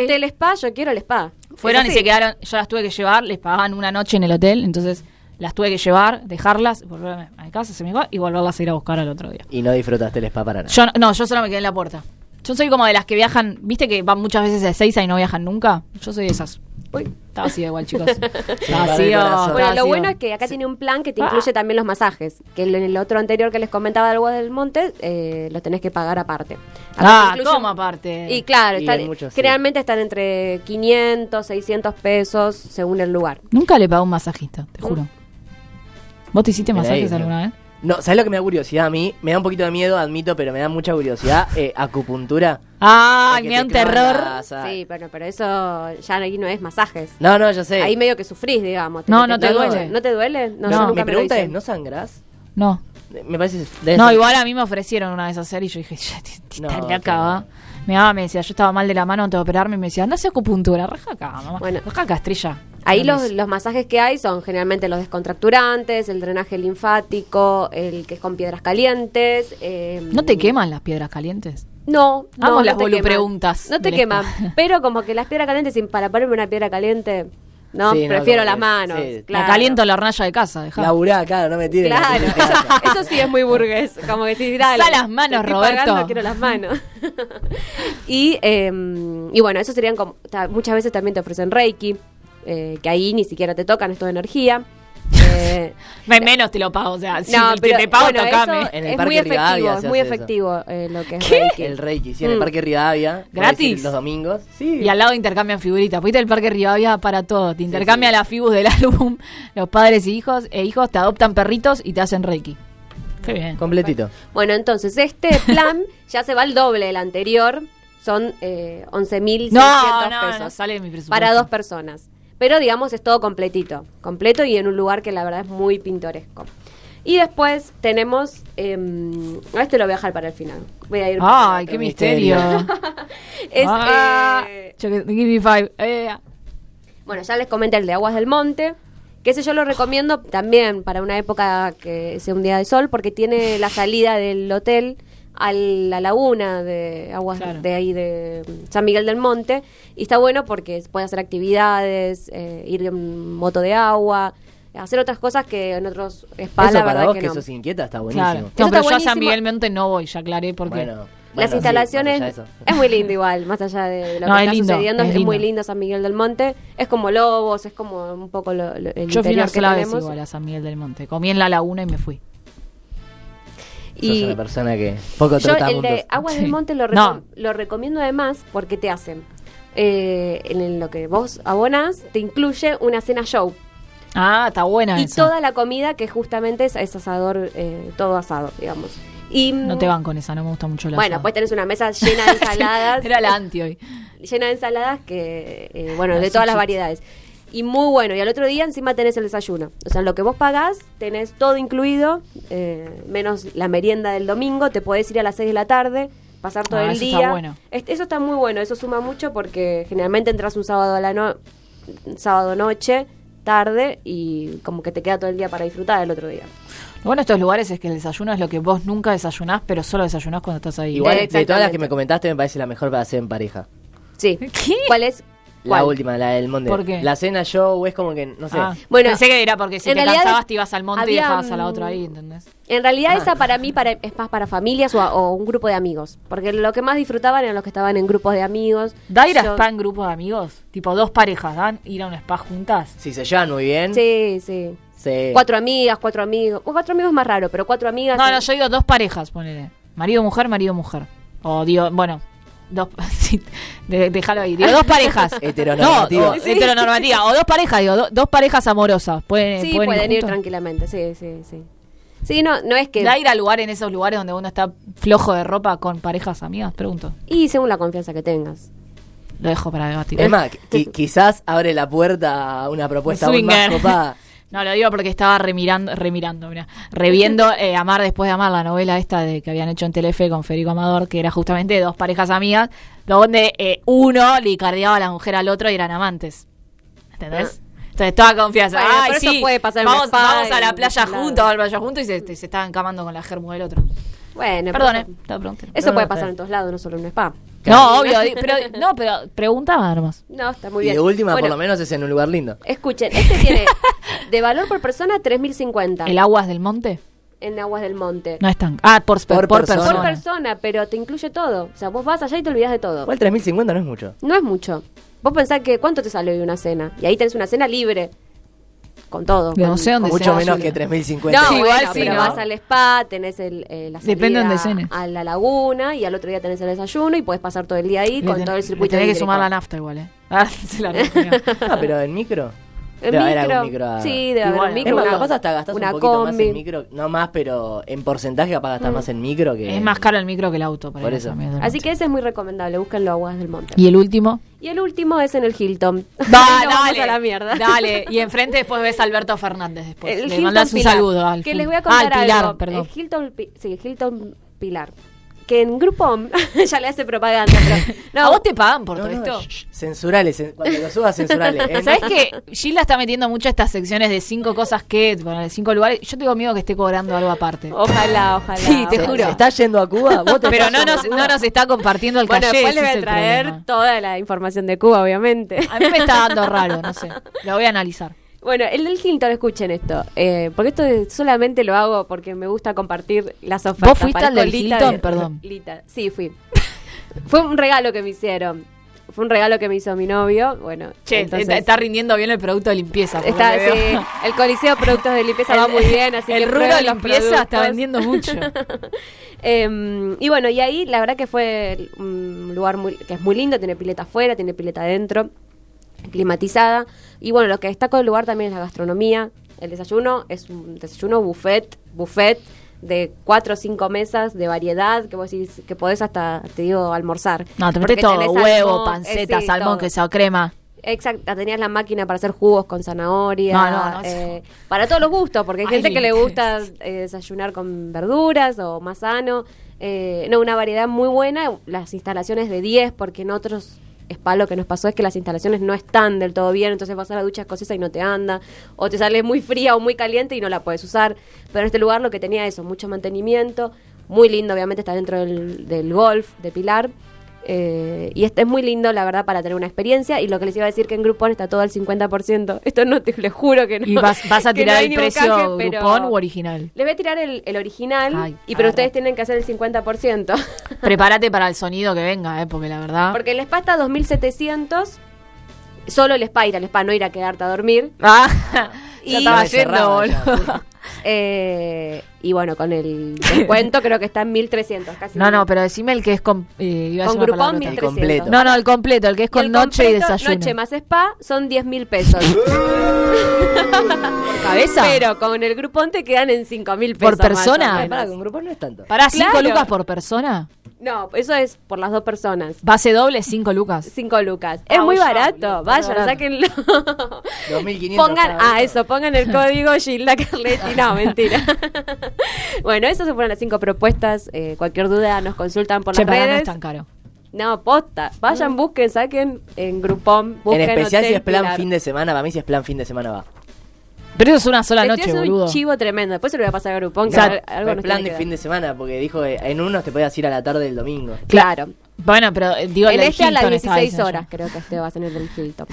Speaker 3: hotel spa, yo quiero el spa.
Speaker 2: Fueron
Speaker 3: Es
Speaker 2: y se quedaron, yo las tuve que llevar, les pagaban una noche en el hotel, entonces las tuve que llevar, dejarlas, volverme a mi casa, se me fue, y volverlas a ir a buscar al otro día.
Speaker 4: Y no disfrutaste el spa para nada.
Speaker 2: Yo no- no, yo solo me quedé en la puerta. Yo soy como de las que viajan, viste que van muchas veces de Seiza y no viajan nunca. Yo soy de esas.
Speaker 3: Uy.
Speaker 2: Estaba así igual, chicos. así,
Speaker 4: corazón.
Speaker 3: Bueno, lo bueno es que acá tiene un plan que te
Speaker 2: Ah.
Speaker 3: incluye también los masajes. Que en el otro anterior que les comentaba del Agua del Monte, eh, lo tenés que pagar aparte. Acá
Speaker 2: Ah, ¿cómo aparte?
Speaker 3: Y claro,
Speaker 4: Y
Speaker 3: están-
Speaker 4: muchos, sí.
Speaker 3: generalmente están entre 500, 600 pesos según el lugar.
Speaker 2: Nunca le pagué a un masajista, te juro. ¿Vos te hiciste masajes alguna vez?
Speaker 4: No, ¿sabes lo que me da curiosidad a mí? Me da un poquito de miedo, admito, pero me da mucha curiosidad. Eh, acupuntura.
Speaker 2: Ay, me da
Speaker 4: te
Speaker 2: un terror.
Speaker 3: Sí, pero, pero eso ya ahí no es masajes.
Speaker 4: No, no, yo sé.
Speaker 3: Ahí medio que sufrís, digamos.
Speaker 2: No, no te duele.
Speaker 3: ¿No te duele? No,
Speaker 2: No.
Speaker 3: yo nunca
Speaker 4: Mi
Speaker 3: me lo
Speaker 4: pregunta es, ¿no sangrás?
Speaker 2: No.
Speaker 4: Me parece...
Speaker 2: No, igual a mí me ofrecieron una vez hacer y yo dije, ya, t- t-
Speaker 4: No,
Speaker 2: está
Speaker 4: qué
Speaker 2: loca, va. Mi mamá me decía, yo estaba mal de la mano antes de operarme y me decía, no sé acupuntura, raja acá, mamá.
Speaker 3: Bueno.
Speaker 2: raja acá, estrella.
Speaker 3: Ahí
Speaker 2: No
Speaker 3: los, los masajes que hay son generalmente los descontracturantes, el drenaje linfático, el que es con piedras calientes. eh,
Speaker 2: ¿No te queman las piedras calientes?
Speaker 3: No, no,
Speaker 2: Amo
Speaker 3: no
Speaker 2: las
Speaker 3: te queman.
Speaker 2: volupreguntas
Speaker 3: No te queman, pero como que las piedras calientes, sin para ponerme una piedra caliente, no,
Speaker 4: Sí, no,
Speaker 3: prefiero las manos.
Speaker 4: sí.
Speaker 3: claro.
Speaker 2: La caliento en la hornalla de casa, dejá.
Speaker 4: Laburá, claro, no me tires. la
Speaker 3: Claro, eso, eso sí es muy burgués. Como que si dale.
Speaker 2: Las manos, Roberto.
Speaker 3: pagando, quiero las manos. y, eh, y bueno, eso serían como. Muchas veces también te ofrecen Reiki, eh, que ahí ni siquiera te tocan, es toda energía. Eh,
Speaker 2: Me- menos te lo pago, o sea, si
Speaker 3: no,
Speaker 2: te,
Speaker 3: pero
Speaker 2: te pago,
Speaker 3: bueno,
Speaker 2: tocame.
Speaker 4: En el
Speaker 3: es
Speaker 4: Parque
Speaker 3: muy efectivo,
Speaker 4: Rivadavia
Speaker 3: es muy efectivo eh, lo que es Reiki.
Speaker 4: El Reiki, sí, en el
Speaker 3: Mm.
Speaker 4: Parque Rivadavia.
Speaker 2: ¿Gratis?
Speaker 4: Los domingos. Sí.
Speaker 2: Y al lado intercambian figuritas. Fuiste al Parque Rivadavia para todo. Te intercambian las figuras del álbum. Los padres y hijos e hijos te adoptan perritos y te hacen reiki. Qué bien.
Speaker 4: Completito.
Speaker 3: Bueno, entonces este plan ya se va al doble del anterior. Son eh, 11.600
Speaker 2: No, no,
Speaker 3: pesos.
Speaker 2: no sale de mi presupuesto.
Speaker 3: para dos personas. Pero digamos es todo completito. Completo y en un lugar que la verdad es muy pintoresco. Y después tenemos... em, a este lo voy a dejar para el final. Voy a ir...
Speaker 2: Ay, qué misterio.
Speaker 3: Es,
Speaker 2: Ah,
Speaker 3: eh,
Speaker 2: give me five. Eh,
Speaker 3: Bueno, ya les comenté el de Aguas del Monte, que ese yo lo recomiendo también para una época que sea un día de sol, porque tiene la salida del hotel a la laguna de aguas
Speaker 2: Claro.
Speaker 3: de ahí de San Miguel del Monte y está bueno porque puede hacer actividades, eh, ir en moto de agua, hacer otras cosas que en otros spas
Speaker 4: Eso
Speaker 3: la verdad
Speaker 4: vos
Speaker 3: que,
Speaker 4: que,
Speaker 3: no.
Speaker 4: sos inquieta está buenísimo.
Speaker 2: claro.
Speaker 3: Está
Speaker 2: yo a San. Miguel Monte no voy, ya aclaré porque.
Speaker 4: Bueno,
Speaker 3: Las
Speaker 4: bueno,
Speaker 3: instalaciones es muy lindo igual, más allá de lo
Speaker 2: No,
Speaker 3: que
Speaker 2: es
Speaker 3: está
Speaker 2: lindo,
Speaker 3: sucediendo,
Speaker 2: es
Speaker 3: es, muy
Speaker 2: lindo.
Speaker 3: San Miguel del Monte, es como Lobos, es como un poco lo, lo- el
Speaker 2: yo fui
Speaker 3: interior
Speaker 2: una
Speaker 3: que
Speaker 2: sola vez
Speaker 3: tenemos.
Speaker 2: igual a San Miguel del Monte. Comí en la laguna y me fui.
Speaker 4: Sos
Speaker 3: Y
Speaker 4: una persona que poco
Speaker 3: yo
Speaker 4: trota
Speaker 3: el de
Speaker 4: juntos.
Speaker 3: Aguas
Speaker 2: Sí.
Speaker 3: del Monte lo,
Speaker 2: No.
Speaker 3: recom- lo recomiendo además porque te hacen, eh, en lo que vos abonás, te incluye una cena show.
Speaker 2: Ah, está buena
Speaker 3: y
Speaker 2: esa.
Speaker 3: toda la comida que justamente es, es asador, eh, todo asado, digamos. Y,
Speaker 2: No te van con esa, no me gusta mucho la
Speaker 3: Bueno,
Speaker 2: asado.
Speaker 3: pues tenés una mesa llena de ensaladas.
Speaker 2: Era la anti hoy.
Speaker 3: llena de ensaladas que, eh, bueno, de todas las variedades. Y muy bueno. Y al otro día encima tenés el desayuno. O sea, lo que vos pagás, tenés todo incluido, eh, menos la merienda del domingo. Te podés ir a las 6 de la tarde, pasar todo
Speaker 2: Ah,
Speaker 3: el
Speaker 2: eso
Speaker 3: día.
Speaker 2: está bueno.
Speaker 3: Es- eso está muy bueno. Eso suma mucho porque generalmente entras un sábado a la no sábado noche, tarde, y como que te queda todo el día para disfrutar el otro día.
Speaker 2: Lo bueno de estos lugares es que el desayuno es lo que vos nunca desayunás, pero solo desayunás cuando estás ahí.
Speaker 4: Igual, de todas las que me comentaste, me parece la mejor para hacer en pareja.
Speaker 3: Sí.
Speaker 2: ¿Qué?
Speaker 3: ¿Cuál es?
Speaker 4: La última, la del monte.
Speaker 2: ¿Por qué?
Speaker 4: La cena show es como que, no sé.
Speaker 2: Ah,
Speaker 3: Bueno,
Speaker 2: pensé que era porque si te
Speaker 3: realidad
Speaker 2: cansabas te ibas al monte y
Speaker 3: había,
Speaker 2: dejabas a la otra ahí, ¿entendés?
Speaker 3: En realidad
Speaker 4: Ah.
Speaker 3: esa para mí para, es más para familias o, a- o un grupo de amigos. Porque lo que más disfrutaban eran los que estaban en grupos de amigos.
Speaker 2: ¿Da ir a
Speaker 3: Yo-
Speaker 2: spa en grupo de amigos? Tipo, dos parejas, ¿dan? Ir a un spa juntas.
Speaker 4: Si se llevan muy bien.
Speaker 3: Sí, sí.
Speaker 4: se-
Speaker 3: Cuatro amigas, cuatro amigos. O cuatro amigos es más raro, pero cuatro amigas.
Speaker 2: No, no, yo digo dos parejas, ponele. Marido, mujer, marido, mujer. O digo, bueno, dos. de- déjalo ahí. Digo, dos parejas.
Speaker 4: Heteronormativa.
Speaker 2: No, o- heteronormativa. O dos parejas, digo, do- dos parejas amorosas. Pueden,
Speaker 3: Sí,
Speaker 2: pueden,
Speaker 3: pueden ir tranquilamente, sí, sí, sí. Sí, no, no es que...
Speaker 2: ¿Da ir a lugar en esos lugares donde uno está flojo de ropa con parejas amigas? Pregunto.
Speaker 3: Y según la confianza que tengas.
Speaker 2: Lo dejo para debatir.
Speaker 4: Es más, qui- quizás abre la puerta a una propuesta aún más copada.
Speaker 2: No, lo digo porque estaba remirando, remirando, mirá, reviendo eh, Amar después de Amar, la novela esta de que habían hecho en Telefe con Federico Amador, que era justamente dos parejas amigas, donde eh, uno le cardeaba a la mujer al otro y eran amantes. ¿Entendés? Entonces toda confianza.
Speaker 3: Bueno,
Speaker 2: Ay,
Speaker 3: eso puede pasar en
Speaker 2: vamos,
Speaker 3: spa
Speaker 2: vamos a la
Speaker 3: en
Speaker 2: playa juntos, a la playa juntos y se, se estaban camando con la germu del otro.
Speaker 3: Bueno,
Speaker 2: Perdone, estaba preguntando.
Speaker 3: Eso puede pasar en todos lados, no solo en un spa.
Speaker 2: No, obvio, pero, no, pero preguntaba nomás.
Speaker 3: No, está muy
Speaker 4: y
Speaker 3: bien.
Speaker 4: de última,
Speaker 3: Bueno,
Speaker 4: por lo menos, es en un lugar lindo.
Speaker 3: Escuchen, este tiene de valor por persona 3.050
Speaker 2: ¿El aguas del monte?
Speaker 3: en Aguas del Monte.
Speaker 2: No es tan... Ah, por,
Speaker 4: Por
Speaker 2: por,
Speaker 4: persona.
Speaker 2: persona.
Speaker 3: Por persona, pero te incluye todo. O sea, vos vas allá y te olvidas de todo.
Speaker 4: Igual 3050 no es mucho.
Speaker 3: No es mucho. Vos pensás que cuánto te sale hoy una cena. Y ahí tenés una cena libre. Con todo.
Speaker 2: No
Speaker 3: con-
Speaker 2: sé dónde
Speaker 3: con
Speaker 4: Mucho menos que 3050.
Speaker 3: No,
Speaker 2: Sí,
Speaker 3: bueno,
Speaker 2: igual sí,
Speaker 3: pero
Speaker 2: ¿no?
Speaker 3: vas al spa, tenés el, eh, la salida
Speaker 2: Depende dónde cenes.
Speaker 3: a la laguna y al otro día tenés el desayuno y podés pasar todo el día ahí
Speaker 2: Le
Speaker 3: con
Speaker 2: ten-
Speaker 3: todo el circuito
Speaker 2: tenés que sumar la nafta igual, ¿eh? Ah, se la refiero.
Speaker 4: Ah, pero en micro.
Speaker 3: En
Speaker 4: Debe haber
Speaker 3: micro,
Speaker 4: algún micro a-
Speaker 3: sí, debe haber
Speaker 4: Es
Speaker 3: micro.
Speaker 4: más,
Speaker 3: una-
Speaker 4: capaz hasta gastás
Speaker 3: una
Speaker 4: un poquito más
Speaker 3: combi.
Speaker 4: en micro. No más, pero en porcentaje capaz gastás más en micro que...
Speaker 2: Es más caro el micro que el auto. para
Speaker 4: Por eso.
Speaker 3: Así
Speaker 2: Monte.
Speaker 3: que ese es muy recomendable, búsquenlo a Aguas del Monte.
Speaker 2: ¿Y el último?
Speaker 3: Y el último es en el Hilton.
Speaker 2: Va,
Speaker 3: vamos
Speaker 2: dale,
Speaker 3: a la mierda.
Speaker 2: Dale, y enfrente después ves a Alberto Fernández después.
Speaker 3: El
Speaker 2: Le
Speaker 3: Hilton
Speaker 2: mandas un
Speaker 3: Pilar,
Speaker 2: saludo al
Speaker 3: Que les voy a
Speaker 2: Ah,
Speaker 3: contar
Speaker 2: al Pilar,
Speaker 3: algo.
Speaker 2: perdón.
Speaker 3: El Hilton, sí, Hilton Pilar. Que en Groupon, ya le hace propaganda, pero... No,
Speaker 2: ¿A vos te pagan por
Speaker 4: No,
Speaker 2: todo
Speaker 4: no,
Speaker 2: esto?
Speaker 4: censurales, cen- cuando lo subas censurales. En-
Speaker 2: ¿Sabes que Gilda está metiendo mucho estas secciones de cinco cosas que, bueno, de cinco lugares? Yo tengo miedo que esté cobrando algo aparte.
Speaker 3: Ojalá, ojalá.
Speaker 2: Sí, te
Speaker 4: ¿Se-
Speaker 2: juro.
Speaker 4: ¿Se está yendo a Cuba? ¿Vos te
Speaker 2: Pero no nos, no nos está compartiendo el
Speaker 3: Bueno,
Speaker 2: calle.
Speaker 3: después le
Speaker 2: ese
Speaker 3: voy a traer
Speaker 2: problema.
Speaker 3: toda la información de Cuba, obviamente.
Speaker 2: A mí me está dando raro, no sé. Lo voy a analizar.
Speaker 3: Bueno, el del Hilton, escuchen esto. Eh, porque esto solamente lo hago porque me gusta compartir las ofertas.
Speaker 2: ¿Vos fuiste al del Hilton?
Speaker 3: de-
Speaker 2: Perdón.
Speaker 3: Lita. Sí, fui. Fue un regalo que me hicieron. Fue un regalo que me hizo mi novio. Bueno,
Speaker 2: Che,
Speaker 3: entonces-
Speaker 2: está, está rindiendo bien el producto de limpieza.
Speaker 3: Está, sí, el Coliseo de Productos de Limpieza va muy bien, así
Speaker 2: el
Speaker 3: que
Speaker 2: rubro de limpieza está vendiendo mucho.
Speaker 3: Eh, y bueno, y ahí la verdad que fue un lugar muy, que es muy lindo, tiene pileta afuera, tiene pileta adentro, climatizada. Y bueno, lo que destaco del lugar también es la gastronomía. El desayuno es un desayuno buffet, buffet de cuatro o cinco mesas de variedad que vos decís que podés hasta, te digo, almorzar.
Speaker 2: No, te metes todo, huevo,
Speaker 3: salmón,
Speaker 2: panceta,
Speaker 3: eh, sí,
Speaker 2: salmón,
Speaker 3: todo.
Speaker 2: queso, crema.
Speaker 3: Exacto, tenías la máquina para hacer jugos con zanahoria.
Speaker 2: No, no, no,
Speaker 3: eh, para todos los gustos, porque hay
Speaker 2: Ay,
Speaker 3: gente que le gusta eh, desayunar con verduras o más sano. Eh, no, una variedad muy buena. Las instalaciones de 10, porque en otros spa lo que nos pasó es que las instalaciones no están del todo bien, entonces vas a la ducha escocesa y no te anda, o te sale muy fría o muy caliente y no la puedes usar. Pero en este lugar lo que tenía eso, mucho mantenimiento, muy lindo, obviamente está dentro del, del golf de Pilar. Eh, y este es muy lindo, la verdad, para tener una experiencia. Y lo que les iba a decir que en Groupon está todo al 50%. Esto no te les juro que no.
Speaker 2: ¿Y vas, vas a
Speaker 3: no
Speaker 2: tirar el precio
Speaker 3: pero-
Speaker 2: Groupon u original?
Speaker 3: Les voy a tirar el, el original,
Speaker 2: Ay,
Speaker 3: y pero ustedes tienen que hacer el 50%.
Speaker 2: Prepárate para el sonido que venga, eh, porque la verdad...
Speaker 3: Porque el spa está a 2700. Solo el spa, ir al spa, no ir a quedarte a dormir.
Speaker 2: Ah,
Speaker 3: Y-
Speaker 2: ya estaba yendo, boludo.
Speaker 3: Eh, y bueno, con el descuento creo que está en 1300, casi.
Speaker 2: No, no, pero decime el que es con... eh, iba a
Speaker 3: Con Groupon
Speaker 2: palabrota.
Speaker 4: El
Speaker 3: 1300.
Speaker 4: completo.
Speaker 2: No, no, el completo, el que es con
Speaker 3: el
Speaker 2: noche y desayuno.
Speaker 3: Noche más spa son 10 mil pesos.
Speaker 2: ¿Cabeza?
Speaker 3: Pero con el grupón te quedan en 5 mil pesos.
Speaker 2: ¿Por persona?
Speaker 3: más o menos.
Speaker 4: pará, con grupos no es tanto.
Speaker 2: ¿Para cinco
Speaker 3: Claro.
Speaker 2: lucas por persona?
Speaker 3: No, eso es por las dos personas.
Speaker 2: ¿Base doble, cinco lucas?
Speaker 3: 5 lucas. Es
Speaker 2: Ah,
Speaker 3: muy
Speaker 2: ya,
Speaker 3: barato.
Speaker 2: boludo,
Speaker 3: Vayan,
Speaker 2: barato.
Speaker 3: sáquenlo.
Speaker 4: 2500
Speaker 3: Pongan, ah, eso, pongan el código Gilda Carletti. No, mentira. bueno, esas fueron las cinco propuestas. Eh, cualquier duda nos consultan por
Speaker 2: Che,
Speaker 3: las
Speaker 2: para no
Speaker 3: redes.
Speaker 2: es tan caro.
Speaker 3: No, posta. Vayan, busquen, saquen en Groupon.
Speaker 4: En
Speaker 3: Busquen
Speaker 4: especial si es plan
Speaker 3: Pilar.
Speaker 4: fin de semana, para mí si es plan fin de semana va.
Speaker 2: Pero eso es una sola
Speaker 3: Estoy
Speaker 2: noche, boludo.
Speaker 3: un chivo tremendo. Después se lo voy a pasar a Groupon. que
Speaker 2: O sea,
Speaker 3: algo
Speaker 4: Pero
Speaker 3: nos
Speaker 4: es plan de
Speaker 3: que
Speaker 4: fin de semana, porque dijo que en unos te podías ir a la tarde del domingo.
Speaker 3: Claro.
Speaker 2: Bueno, pero eh, digo, el
Speaker 3: en este a las
Speaker 2: Hilton estaba
Speaker 3: 16
Speaker 2: diciendo
Speaker 3: horas, creo que este va a ser el del Hilton.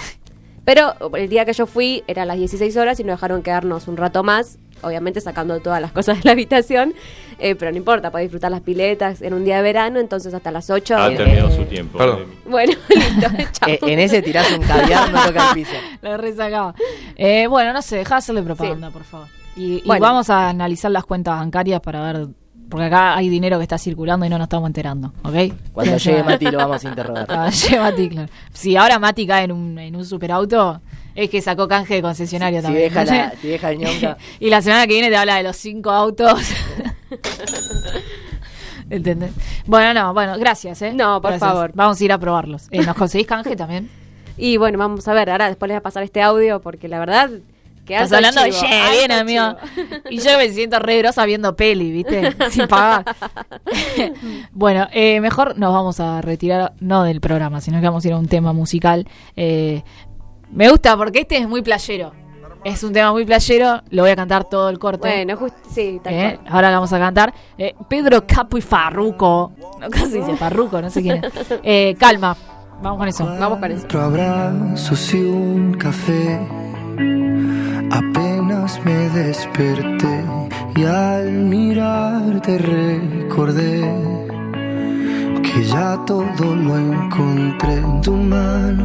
Speaker 3: Pero el día que yo fui era a las 16 horas y nos dejaron quedarnos un rato más, obviamente sacando todas las cosas de la habitación, eh, pero no importa, podés disfrutar las piletas en un día de verano, entonces hasta las 8.
Speaker 6: Ha
Speaker 3: eh,
Speaker 6: terminado
Speaker 3: eh,
Speaker 6: su tiempo.
Speaker 7: Perdón.
Speaker 3: Bueno, listo, chao.
Speaker 4: Eh, en ese tirás un caviar, no toca el piso.
Speaker 2: La resacaba. Eh, bueno, no sé, dejá de hacerle propaganda, por favor. Y, y
Speaker 3: Bueno.
Speaker 2: vamos a analizar las cuentas bancarias para ver... Porque acá hay dinero que está circulando y no nos estamos enterando, ¿ok?
Speaker 4: Cuando llegue Mati lo vamos a interrogar.
Speaker 2: Cuando llegue Mati, claro. Si ahora Mati cae en un, en un superauto, es que sacó canje de concesionario
Speaker 4: Si
Speaker 2: también.
Speaker 4: deja, la, si deja el ñonca.
Speaker 2: y la semana que viene te habla de los cinco autos. ¿Entendés? Bueno, no, bueno, gracias, ¿eh?
Speaker 3: No, por
Speaker 2: Gracias.
Speaker 3: favor.
Speaker 2: Vamos a ir a probarlos. Eh, ¿Nos conseguís canje también?
Speaker 3: Y bueno, vamos a ver, ahora después les voy a pasar este audio porque la verdad Qué
Speaker 2: Estás hablando de che, bien, amigo. Y yo me siento re grosa viendo peli, ¿viste? Sin pagar. bueno, eh, mejor nos vamos a retirar, no del programa, sino que vamos a ir a un tema musical. Eh, me gusta porque este es muy playero. Es un tema muy playero, lo voy a cantar todo el corte.
Speaker 3: Bueno, just- sí, tal
Speaker 2: Eh,
Speaker 3: cual.
Speaker 2: ahora vamos a cantar. Eh, Pedro Capo y Farruco. No, casi dice Farruco, no sé quién es. Eh, calma. Vamos con eso.
Speaker 3: Vamos con eso.
Speaker 1: Cuatro abrazos y un café. Apenas me desperté y al mirarte recordé que ya todo lo encontré en tu mano,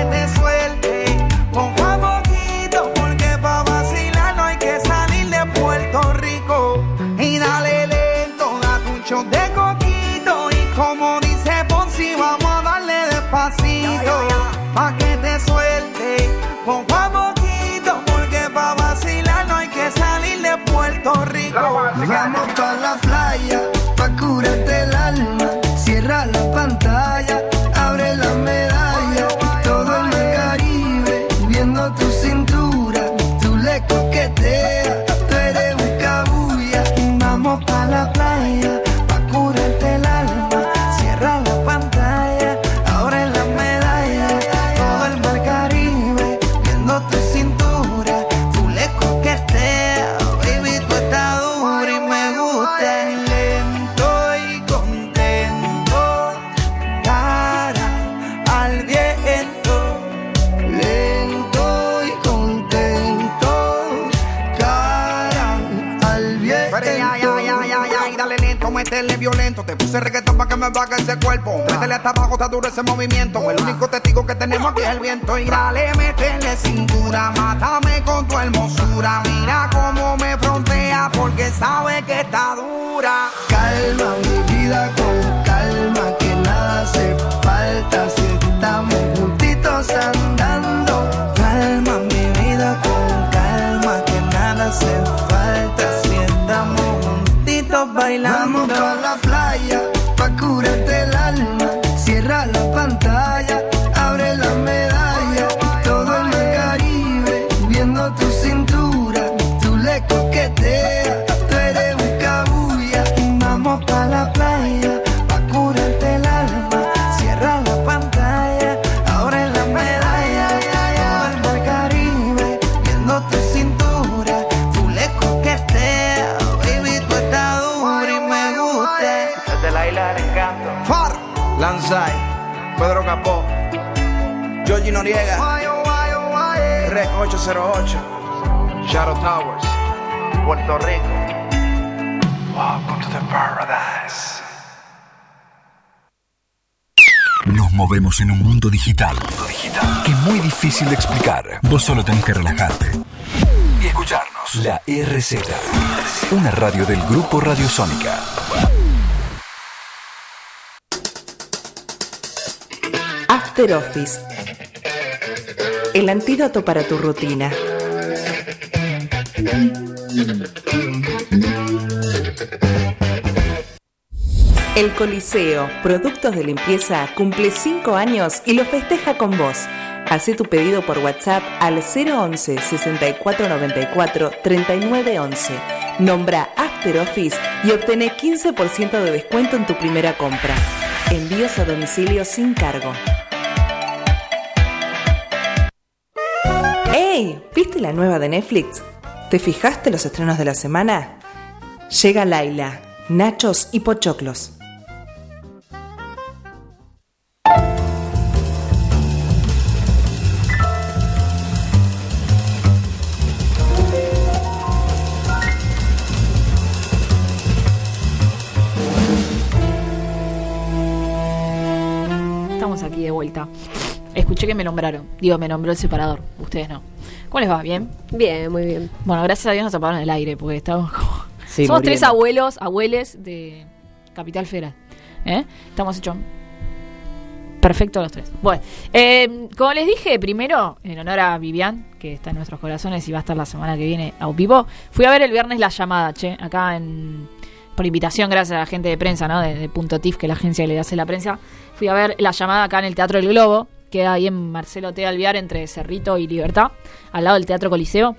Speaker 6: Puse reggaetón para que me baje ese cuerpo. Métele hasta abajo, está duro ese movimiento. El único testigo que tenemos aquí es el viento. Y dale, métele cintura, mátame con tu hermosura. Mira cómo me frontea porque sabe que está dura. Rec 808, Shadow Towers, Puerto Rico. Welcome to the paradise.
Speaker 7: Nos movemos en un mundo digital, que es muy difícil de explicar. Vos solo tenés que relajarte y escucharnos. La RZ, una radio del grupo Radiosónica.
Speaker 5: After Office. El antídoto para tu rutina. El Coliseo, productos de limpieza, cumple 5 años y lo festeja con vos. Hacé tu pedido por WhatsApp al 011 6494 3911. Nombra After Office y obtené 15% de descuento en tu primera compra. Envíos a domicilio sin cargo. ¿Viste la nueva de Netflix? ¿Te fijaste los estrenos de la semana? Llega Laila, Nachos y Pochoclos.
Speaker 2: Estamos aquí de vuelta. Escuché que me nombraron. Digo, me nombró el separador. Ustedes no. ¿Cómo les va? ¿Bien?
Speaker 3: Bien, muy bien.
Speaker 2: Bueno, gracias a Dios nos apagaron el aire porque estábamos como...
Speaker 4: Sí,
Speaker 2: Somos
Speaker 4: muriendo.
Speaker 2: tres abuelos, abueles de Capital Federal. ¿Eh? Estamos hechos perfecto los tres. Bueno, eh, como les dije, primero, en honor a Vivian, que está en nuestros corazones y va a estar la semana que viene a vivo, fui a ver el viernes La Llamada, che, acá en por invitación, gracias a la gente de prensa, ¿no? De, de Punto TIF, que es la agencia que le hace la prensa. Fui a ver La Llamada acá en el Teatro del Globo, queda ahí en Marcelo T. Alviar, entre Cerrito y Libertad, al lado del Teatro Coliseo.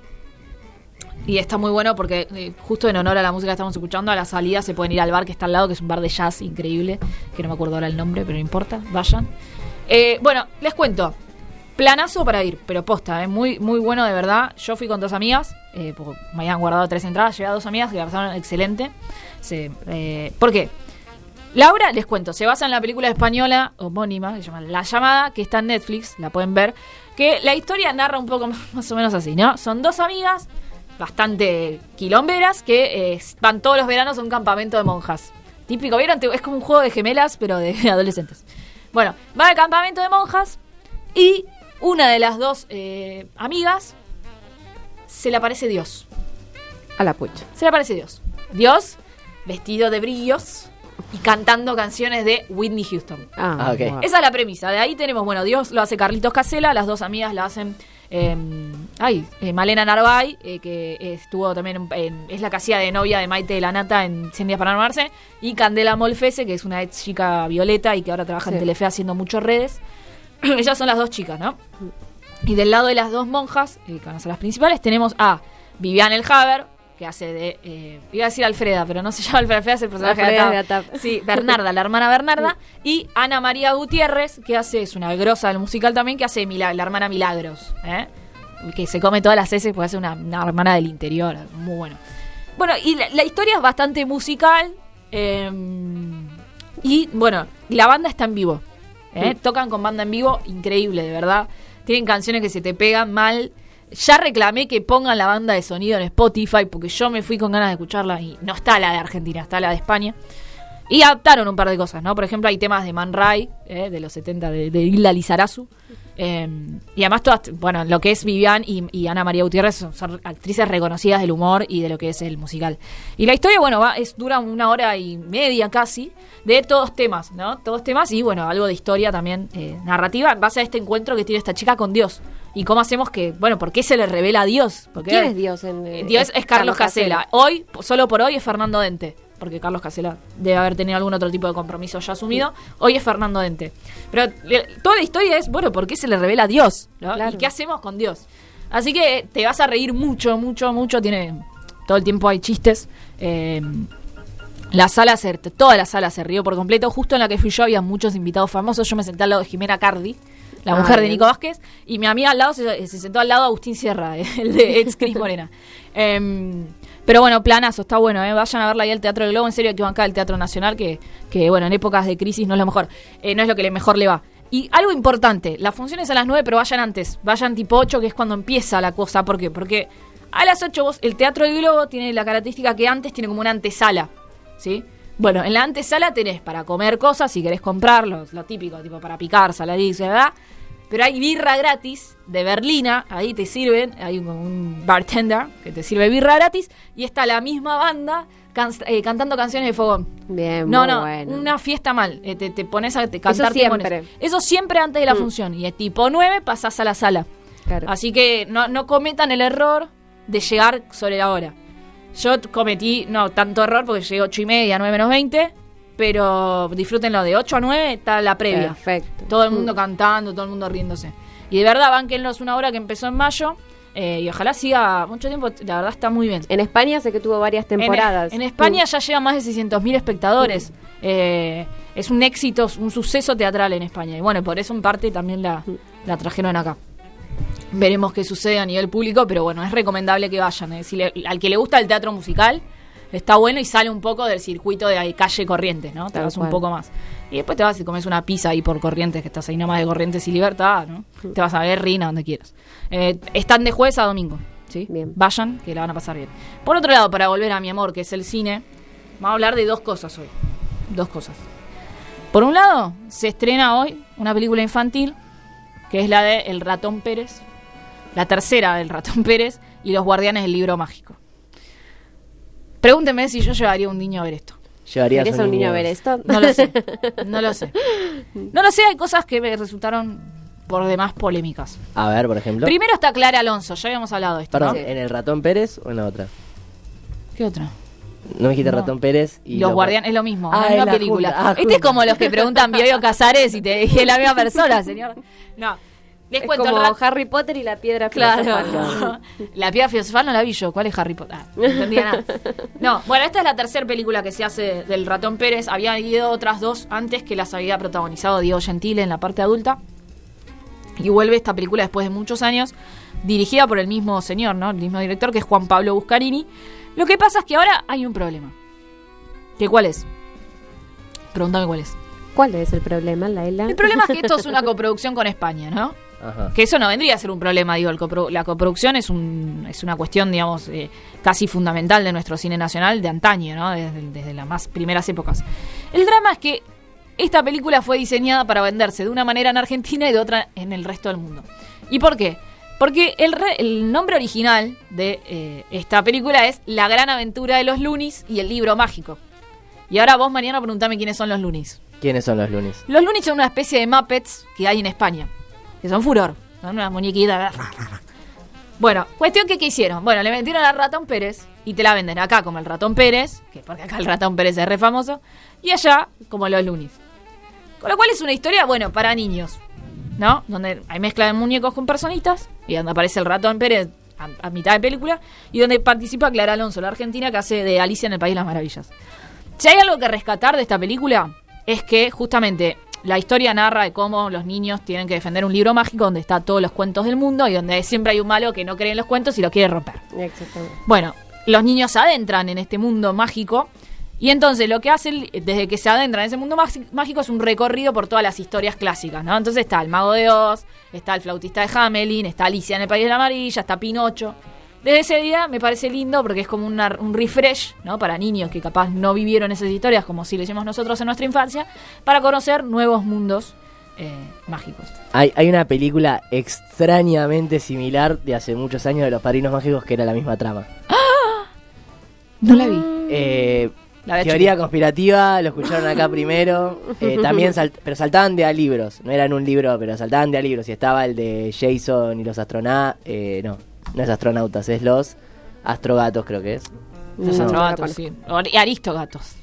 Speaker 2: Y está muy bueno porque eh, justo en honor a la música que estamos escuchando, a la salida se pueden ir al bar que está al lado, que es un bar de jazz increíble, que no me acuerdo ahora el nombre, pero no importa, vayan. Eh, bueno, les cuento. Planazo para ir, pero posta, eh, muy, muy bueno de verdad. Yo fui con dos amigas, eh, me habían guardado tres entradas, llegué a dos amigas que la pasaron excelente. ¿Por qué? La obra, les cuento, se basa en la película española homónima, que se llama La Llamada, que está en Netflix, la pueden ver, que la historia narra un poco más o menos así, ¿no? Son dos amigas bastante quilomberas que eh, van todos los veranos a un campamento de monjas. Típico, ¿vieron? Es como un juego de gemelas, pero de adolescentes. Bueno, van al campamento de monjas y una de las dos eh, amigas se le aparece Dios.
Speaker 3: A la pucha.
Speaker 2: Se le aparece Dios. Dios vestido de brillos y cantando canciones de Whitney Houston.
Speaker 3: Ah,
Speaker 4: Ah, ok.
Speaker 3: bueno.
Speaker 2: Esa es la premisa. De ahí tenemos, bueno, Dios lo hace Carlitos Casela, las dos amigas la hacen. eh, ay, eh, Malena Narvay, eh, que estuvo también en, en- es la casilla de novia de Maite de la Nata en 100 días para armarse, y Candela Molfese, que es una ex chica violeta y que ahora trabaja en. Telefe haciendo muchas redes. Ellas son las dos chicas, ¿no? Y del lado de las dos monjas, eh, que van a ser las principales, tenemos a Vivian El Haber, que hace de. eh, iba a decir Alfreda, pero no se llama Alfreda, Alfreda es el personaje
Speaker 3: Alfreda
Speaker 2: de
Speaker 3: de
Speaker 2: Atap. Sí, Bernarda, la hermana Bernarda. Y Ana María Gutiérrez, que hace, es una grosa del musical también, que hace Mila- la hermana Milagros. ¿eh? Que se come todas las S porque hace una, una hermana del interior. Muy bueno. Bueno, y la, la historia es bastante musical. eh, y bueno, la banda está en vivo. ¿eh? Tocan con banda en vivo, increíble, de verdad. Tienen canciones que se te pegan mal. Ya reclamé que pongan la banda de sonido en Spotify porque yo me fui con ganas de escucharla y no está la de Argentina, está la de España. Y adaptaron un par de cosas, ¿no? Por ejemplo, hay temas de Man Ray, ¿eh? de los 70, de, de Hilda Lizarazu. Eh, y además todas, bueno, lo que es Vivian y, y Ana María Gutiérrez son, son actrices reconocidas del humor y de lo que es el musical. Y la historia, bueno, va, es, dura una hora y media casi, de todos temas, ¿no? Todos temas y, bueno, algo de historia también, eh, narrativa, en base a este encuentro que tiene esta chica con Dios. Y cómo hacemos que, bueno, ¿por qué se le revela a Dios? Porque
Speaker 3: ¿Quién es Dios en eh,
Speaker 2: Dios es Carlos Casela. Hoy, solo por hoy, es Fernando Dente. Porque Carlos Casela debe haber tenido algún otro tipo de compromiso ya asumido. Hoy es Fernando Dente. Pero toda la historia es, bueno, ¿por qué se le revela a Dios? ¿no?
Speaker 3: Claro.
Speaker 2: ¿Y qué hacemos con Dios? Así que te vas a reír mucho, mucho, mucho. Tiene. Todo el tiempo hay chistes. Eh, la sala se, toda la sala se rió por completo. Justo en la que fui yo había muchos invitados famosos. Yo me senté al lado de Jimena Cardi, la
Speaker 3: Ah,
Speaker 2: mujer de. Nico Vázquez, y mi amiga al lado se, se sentó al lado de Agustín Sierra, el de ex Cris Morena. Em, pero bueno, planazo, está bueno, ¿eh? vayan a verla ahí al Teatro del Globo, en serio que bancar el Teatro Nacional, que, que bueno, en épocas de crisis no es lo mejor, eh, no es lo que mejor le va. Y algo importante, la función es a las 9, pero vayan antes, vayan tipo 8, que es cuando empieza la cosa, ¿por qué? Porque a las 8 vos, el Teatro del Globo tiene la característica que antes tiene como una antesala, ¿sí? Bueno, en la antesala tenés para comer cosas, si querés comprarlo, lo típico, tipo para picar, saladís, ¿verdad? Pero hay birra gratis de Berlina, ahí te sirven, hay un, un bartender que te sirve birra gratis, y está la misma banda can- eh, cantando canciones de fogón.
Speaker 3: Bien,
Speaker 2: No,
Speaker 3: muy
Speaker 2: no,
Speaker 3: bueno.
Speaker 2: una fiesta mal. eh, te, te pones a te, cantar
Speaker 3: siempre.
Speaker 2: timones. Eso siempre antes de la
Speaker 3: Mm.
Speaker 2: función. Y es tipo 9 pasás a la sala.
Speaker 3: Claro.
Speaker 2: Así que no, no cometan el error de llegar sobre la hora. Yo cometí, no tanto error porque llegué 8 y media, 9 menos 20. Pero disfrútenlo de 8 a 9 está la previa.
Speaker 3: Perfecto.
Speaker 2: Todo el
Speaker 3: Mm.
Speaker 2: mundo cantando, todo el mundo riéndose. Y de verdad, banquenlos una hora que empezó en mayo. eh, y ojalá siga mucho tiempo. La verdad está muy bien.
Speaker 3: En España sé que tuvo varias temporadas.
Speaker 2: En, en España
Speaker 3: Mm.
Speaker 2: ya lleva más de 600.000 espectadores. Eh, es un éxito, un suceso teatral en España. Y bueno, por eso en parte también la, la trajeron acá. Veremos qué sucede a nivel público, pero bueno, es recomendable que vayan. Es decir, al que le gusta el teatro musical, está bueno y sale un poco del circuito de calle Corrientes, ¿no? Te
Speaker 3: Tal
Speaker 2: vas un poco más. Y después te vas y comes una pizza ahí por Corrientes, que estás ahí nomás de Corrientes y Libertad, ¿no? Te vas a ver Rina donde quieras. Eh, están de jueves a domingo, ¿sí?
Speaker 3: Bien.
Speaker 2: Vayan, que la van a pasar bien. Por otro lado, para volver a mi amor, que es el cine, vamos a hablar de dos cosas hoy. Dos cosas. Por un lado, se estrena hoy una película infantil, que es la de El ratón Pérez, la tercera del ratón Pérez y los guardianes del libro mágico. Pregúnteme si yo llevaría un niño a ver esto.
Speaker 4: Llevarías
Speaker 3: ¿Querés a un niño a ver esto?
Speaker 2: No lo sé. No lo sé. No lo sé, hay cosas que me resultaron por demás polémicas.
Speaker 4: A ver, por ejemplo.
Speaker 2: Primero está Clara Alonso, ya habíamos hablado de esto.
Speaker 4: Perdón,
Speaker 2: ¿no?
Speaker 4: ¿en el ratón Pérez o en la otra?
Speaker 2: ¿Qué otra?
Speaker 4: No me dijiste
Speaker 2: No.
Speaker 4: ratón Pérez y
Speaker 2: los guardianes es lo mismo,
Speaker 4: Ah,
Speaker 2: la
Speaker 4: es
Speaker 2: misma
Speaker 4: la
Speaker 2: película.
Speaker 4: junta, ah,
Speaker 2: este
Speaker 4: junta.
Speaker 2: es como los que preguntan Bioyo Casares y te es la misma persona, señor. No. Les
Speaker 3: Es
Speaker 2: cuento
Speaker 3: como
Speaker 2: el
Speaker 3: Harry Potter y la piedra
Speaker 2: Claro.
Speaker 3: filosofal.
Speaker 2: la piedra filosofal no la vi yo. ¿Cuál es Harry Potter? Ah, no entendía nada. No, bueno, esta es la tercera película que se hace del ratón Pérez. Había habido otras dos antes que las había protagonizado Diego Gentile en la parte adulta. Y vuelve esta película después de muchos años, dirigida por el mismo señor, ¿no? El mismo director, que es Juan Pablo Buscarini. Lo que pasa es que ahora hay un problema. ¿Qué cuál es? Pregúntame cuál es.
Speaker 3: ¿Cuál es el problema, Laila?
Speaker 2: El problema es que esto es una coproducción con España, ¿no?
Speaker 4: Ajá.
Speaker 2: Que eso no vendría a ser un problema, digo, el copro- la coproducción es, un, es una cuestión, digamos, eh, casi fundamental de nuestro cine nacional de antaño, ¿no? Desde, desde las más primeras épocas. El drama es que esta película fue diseñada para venderse de una manera en Argentina y de otra en el resto del mundo. ¿Y por qué? Porque el, re- el nombre original de eh, esta película es La gran aventura de los Lunis y el libro mágico. Y ahora vos, Mariano, preguntame quiénes son los Lunis.
Speaker 4: ¿Quiénes son los lunes?
Speaker 2: Los Looney son una especie de Muppets que hay en España, que son furor, son unas muñequitas. Bueno, cuestión que ¿qué hicieron? Bueno, le metieron al ratón Pérez y te la venden acá como el ratón Pérez, que porque acá el ratón Pérez es re famoso, y allá como los Lunis. Con lo cual es una historia, bueno, para niños, ¿no? Donde hay mezcla de muñecos con personitas y donde aparece el ratón Pérez a, a mitad de película y donde participa Clara Alonso, la argentina que hace de Alicia en el País de las Maravillas. Si hay algo que rescatar de esta película, es que justamente la historia narra de cómo los niños tienen que defender un libro mágico donde está todos los cuentos del mundo y donde siempre hay un malo que no cree en los cuentos y lo quiere romper.
Speaker 3: Exactamente.
Speaker 2: Bueno, los niños se adentran en este mundo mágico y entonces lo que hacen desde que se adentran en ese mundo mági- mágico es un recorrido por todas las historias clásicas, ¿no? Entonces está el Mago de Oz, está el flautista de Hamelin, está Alicia en el País de la Amarilla, está Pinocho. Desde ese día me parece lindo porque es como una- un refresh, ¿no? Para niños que capaz no vivieron esas historias como si lo hicimos nosotros en nuestra infancia, para conocer nuevos mundos eh, mágicos.
Speaker 4: Hay, hay una película extrañamente similar de hace muchos años de Los Padrinos Mágicos que era la misma trama.
Speaker 2: No la vi.
Speaker 4: Eh,
Speaker 2: La
Speaker 4: teoría conspirativa, lo escucharon acá primero. Eh, también salt- pero saltaban de a libros. No eran un libro, pero saltaban de a libros. Y estaba el de Jason y los astronautas. no, no es astronautas, es los astrogatos, creo que es.
Speaker 2: Los
Speaker 3: No,
Speaker 2: astrogatos, sí. O- Y aristogatos.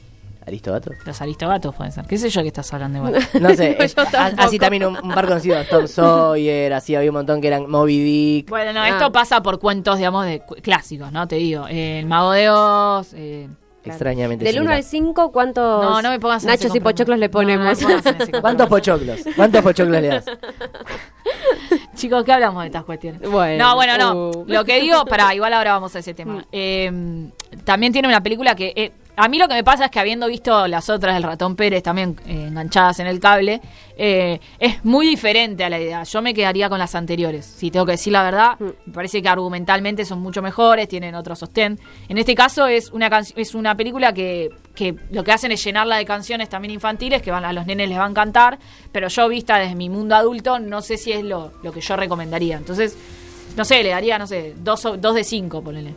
Speaker 4: ¿Aristogatos?
Speaker 2: Los aristogatos pueden ser. ¿Qué sé yo que estás hablando igual?
Speaker 4: No sé,
Speaker 3: No,
Speaker 4: es-
Speaker 3: yo
Speaker 4: a-
Speaker 3: tampoco.
Speaker 4: así también un, un par conocidos, Tom Sawyer, así había un montón que eran Moby Dick.
Speaker 2: Bueno, no,
Speaker 3: Ah.
Speaker 2: esto pasa por cuentos, digamos, de cu- clásicos, ¿no? Te digo. eh, el Mago de Oz. eh,
Speaker 4: Extrañamente.
Speaker 3: Del 1
Speaker 4: similar.
Speaker 3: al 5, ¿cuántos
Speaker 2: No, no me pongas en ese
Speaker 3: nachos y
Speaker 2: compromiso.
Speaker 3: pochoclos le
Speaker 2: No,
Speaker 3: ponemos?
Speaker 2: no me pongas en ese
Speaker 4: ¿Cuántos pochoclos? ¿Cuántos pochoclos le das?
Speaker 2: Chicos, ¿qué hablamos de estas cuestiones?
Speaker 3: Bueno,
Speaker 2: no, bueno, no.
Speaker 3: uh.
Speaker 2: Lo que digo, para igual ahora vamos a ese tema. Eh, también tiene una película que. eh, a mí lo que me pasa es que habiendo visto las otras del ratón Pérez también eh, enganchadas en el cable, eh, es muy diferente a la idea. Yo me quedaría con las anteriores. Si tengo que decir la verdad, me parece que argumentalmente son mucho mejores, tienen otro sostén. En este caso es una es una película que, que lo que hacen es llenarla de canciones también infantiles que van a los nenes les van a encantar, pero yo vista desde mi mundo adulto no sé si es lo, lo que yo recomendaría. Entonces, no sé, le daría, no sé, dos, dos de cinco, ponele.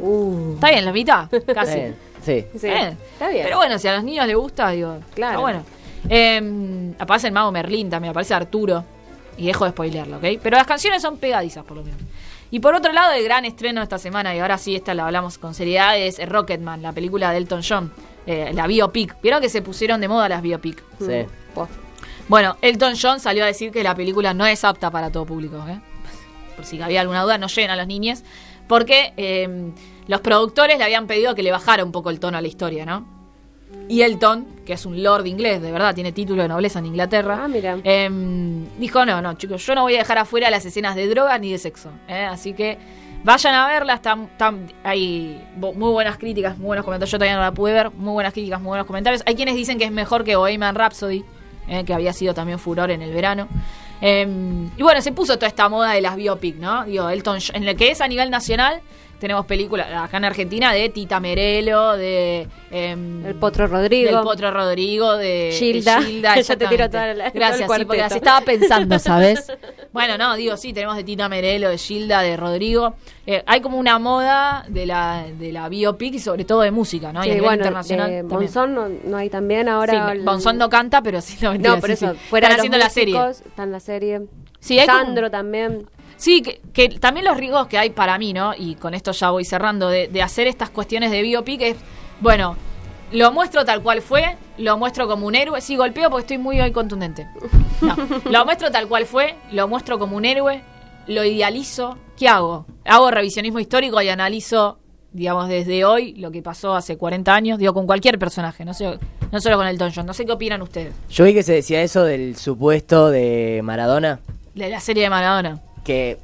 Speaker 3: Uh,
Speaker 2: Está bien, la mitad, casi.
Speaker 4: Sí.
Speaker 3: sí,
Speaker 2: Eh,
Speaker 3: está bien.
Speaker 2: Pero bueno, si a los niños les gusta, digo,
Speaker 3: Claro.
Speaker 2: está bueno. Eh, aparece el mago Merlín también, aparece Arturo. Y dejo de spoilearlo, ¿ok? Pero las canciones son pegadizas, por lo menos. Y por otro lado, el gran estreno de esta semana, y ahora sí, esta la hablamos con seriedad, es Rocketman, la película de Elton John. eh, la biopic. ¿Vieron que se pusieron de moda las biopic?
Speaker 4: Sí.
Speaker 3: Buah.
Speaker 2: Bueno, Elton John salió a decir que la película no es apta para todo público, ¿eh? Por si había alguna duda, no llegan a los niños. Porque eh, los productores le habían pedido que le bajara un poco el tono a la historia, ¿no? Y Elton, que es un lord inglés, de verdad, tiene título de nobleza en Inglaterra.
Speaker 3: Ah, mira.
Speaker 2: em, dijo, no, no, chicos, yo no voy a dejar afuera las escenas de droga ni de sexo. ¿eh? Así que vayan a verla, están, están- hay muy buenas críticas, muy buenos comentarios. Yo todavía no la pude ver, muy buenas críticas, muy buenos comentarios. Hay quienes dicen que es mejor que Bohemian Rhapsody, ¿eh? que había sido también furor en el verano. Em, y bueno, se puso toda esta moda de las biopic, ¿no? Digo, Elton, en lo que es a nivel nacional, tenemos películas acá en Argentina de Tita Merelo, de... em,
Speaker 3: El Potro Rodrigo.
Speaker 2: del Potro Rodrigo, de
Speaker 3: Gilda.
Speaker 2: de Gilda,
Speaker 3: Ya te tiro toda la- todo el
Speaker 2: Gracias, sí, porque estaba pensando, ¿sabes? bueno, no, digo, sí, tenemos de Tita Merelo, de Gilda, de Rodrigo. Eh, hay como una moda de la, de la biopic y sobre todo de música, ¿no? y a
Speaker 3: Sí,
Speaker 2: nivel
Speaker 3: bueno,
Speaker 2: internacional. también.
Speaker 3: Monzón no, no hay también ahora.
Speaker 2: Sí,
Speaker 3: el-
Speaker 2: no canta, pero sí, no, mentira,
Speaker 3: No, por
Speaker 2: sí,
Speaker 3: eso,
Speaker 2: sí.
Speaker 3: fuera
Speaker 2: Están
Speaker 3: de los
Speaker 2: haciendo la serie.
Speaker 3: músicos, Está en la serie.
Speaker 2: Sí, hay como-
Speaker 3: Sandro también.
Speaker 2: Sí, que, que también los riesgos que hay para mí, ¿no? Y con esto ya voy cerrando, de, de hacer estas cuestiones de biopic es, bueno, lo muestro tal cual fue, lo muestro como un héroe, sí, golpeo porque estoy muy hoy contundente. No, lo muestro tal cual fue, lo muestro como un héroe, lo idealizo, ¿qué hago? Hago revisionismo histórico y analizo, digamos, desde hoy lo que pasó hace 40 años, digo, con cualquier personaje, no, sé, no solo con el John, no sé qué opinan ustedes
Speaker 4: Yo vi que se decía eso del supuesto de Maradona,
Speaker 2: de la serie de Maradona.
Speaker 4: Que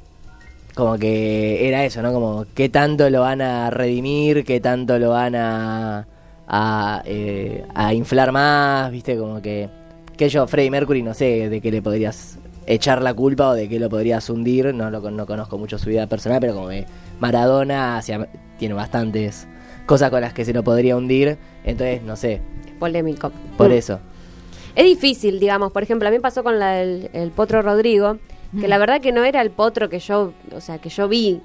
Speaker 4: como que era eso, ¿no? Como qué tanto lo van a redimir, qué tanto lo van a, a, eh, a inflar más, ¿viste? Como que, que yo, Freddie Mercury, no sé de qué le podrías echar la culpa o de qué lo podrías hundir, no, lo, no conozco mucho su vida personal, pero como que Maradona hacia- tiene bastantes cosas con las que se lo podría hundir, entonces, no sé,
Speaker 3: Polémico.
Speaker 4: por
Speaker 3: Mm.
Speaker 4: eso.
Speaker 3: Es difícil, digamos. Por ejemplo, a mí pasó con la del el Potro Rodrigo, que la verdad que no era el Potro que yo, o sea, que yo vi.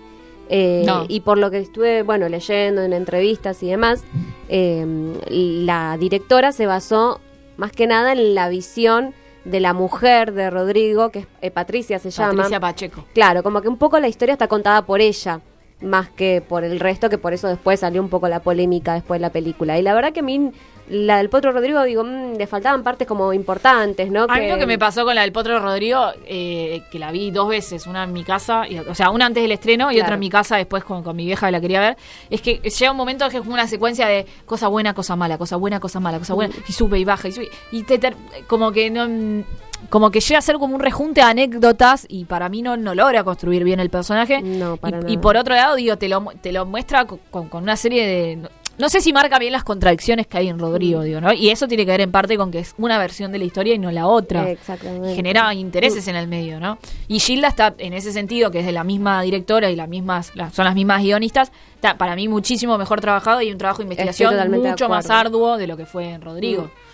Speaker 3: eh,
Speaker 2: No.
Speaker 3: Y por lo que estuve, bueno, leyendo en entrevistas y demás, eh, la directora se basó más que nada en la visión de la mujer de Rodrigo, que es eh, Patricia se llama.
Speaker 2: Patricia Pacheco.
Speaker 3: Claro, como que un poco la historia está contada por ella, más que por el resto, que por eso después salió un poco la polémica después de la película. Y la verdad que a mí, la del Potro Rodrigo, digo, mm, le faltaban partes como importantes, ¿no?
Speaker 2: A mí lo que me pasó con la del Potro Rodrigo, eh, que la vi dos veces, una en mi casa, y- o sea, una antes del estreno y
Speaker 3: Claro.
Speaker 2: otra en mi casa después con, con mi vieja que la quería ver, es que llega un momento que es como una secuencia de cosa buena, cosa mala, cosa buena, cosa mala, cosa buena, y sube y baja, y sube, y te como que no... Como que llega a ser como un rejunte de anécdotas y para mí no, no logra construir bien el personaje.
Speaker 3: No, para
Speaker 2: y,
Speaker 3: nada.
Speaker 2: y por otro lado, digo, te lo, te lo muestra co- con, con una serie de... No sé si marca bien las contradicciones que hay en
Speaker 3: Mm.
Speaker 2: Rodrigo, digo, ¿no? Y eso tiene que ver en parte con que es una versión de la historia y no la otra
Speaker 3: Exactamente.
Speaker 2: genera intereses en el medio, ¿no? Y Gilda está en ese sentido, que es de la misma directora y las mismas, son las mismas guionistas, está para mí muchísimo mejor trabajado y un trabajo de investigación mucho más arduo de lo que fue en Rodrigo.
Speaker 3: Mm.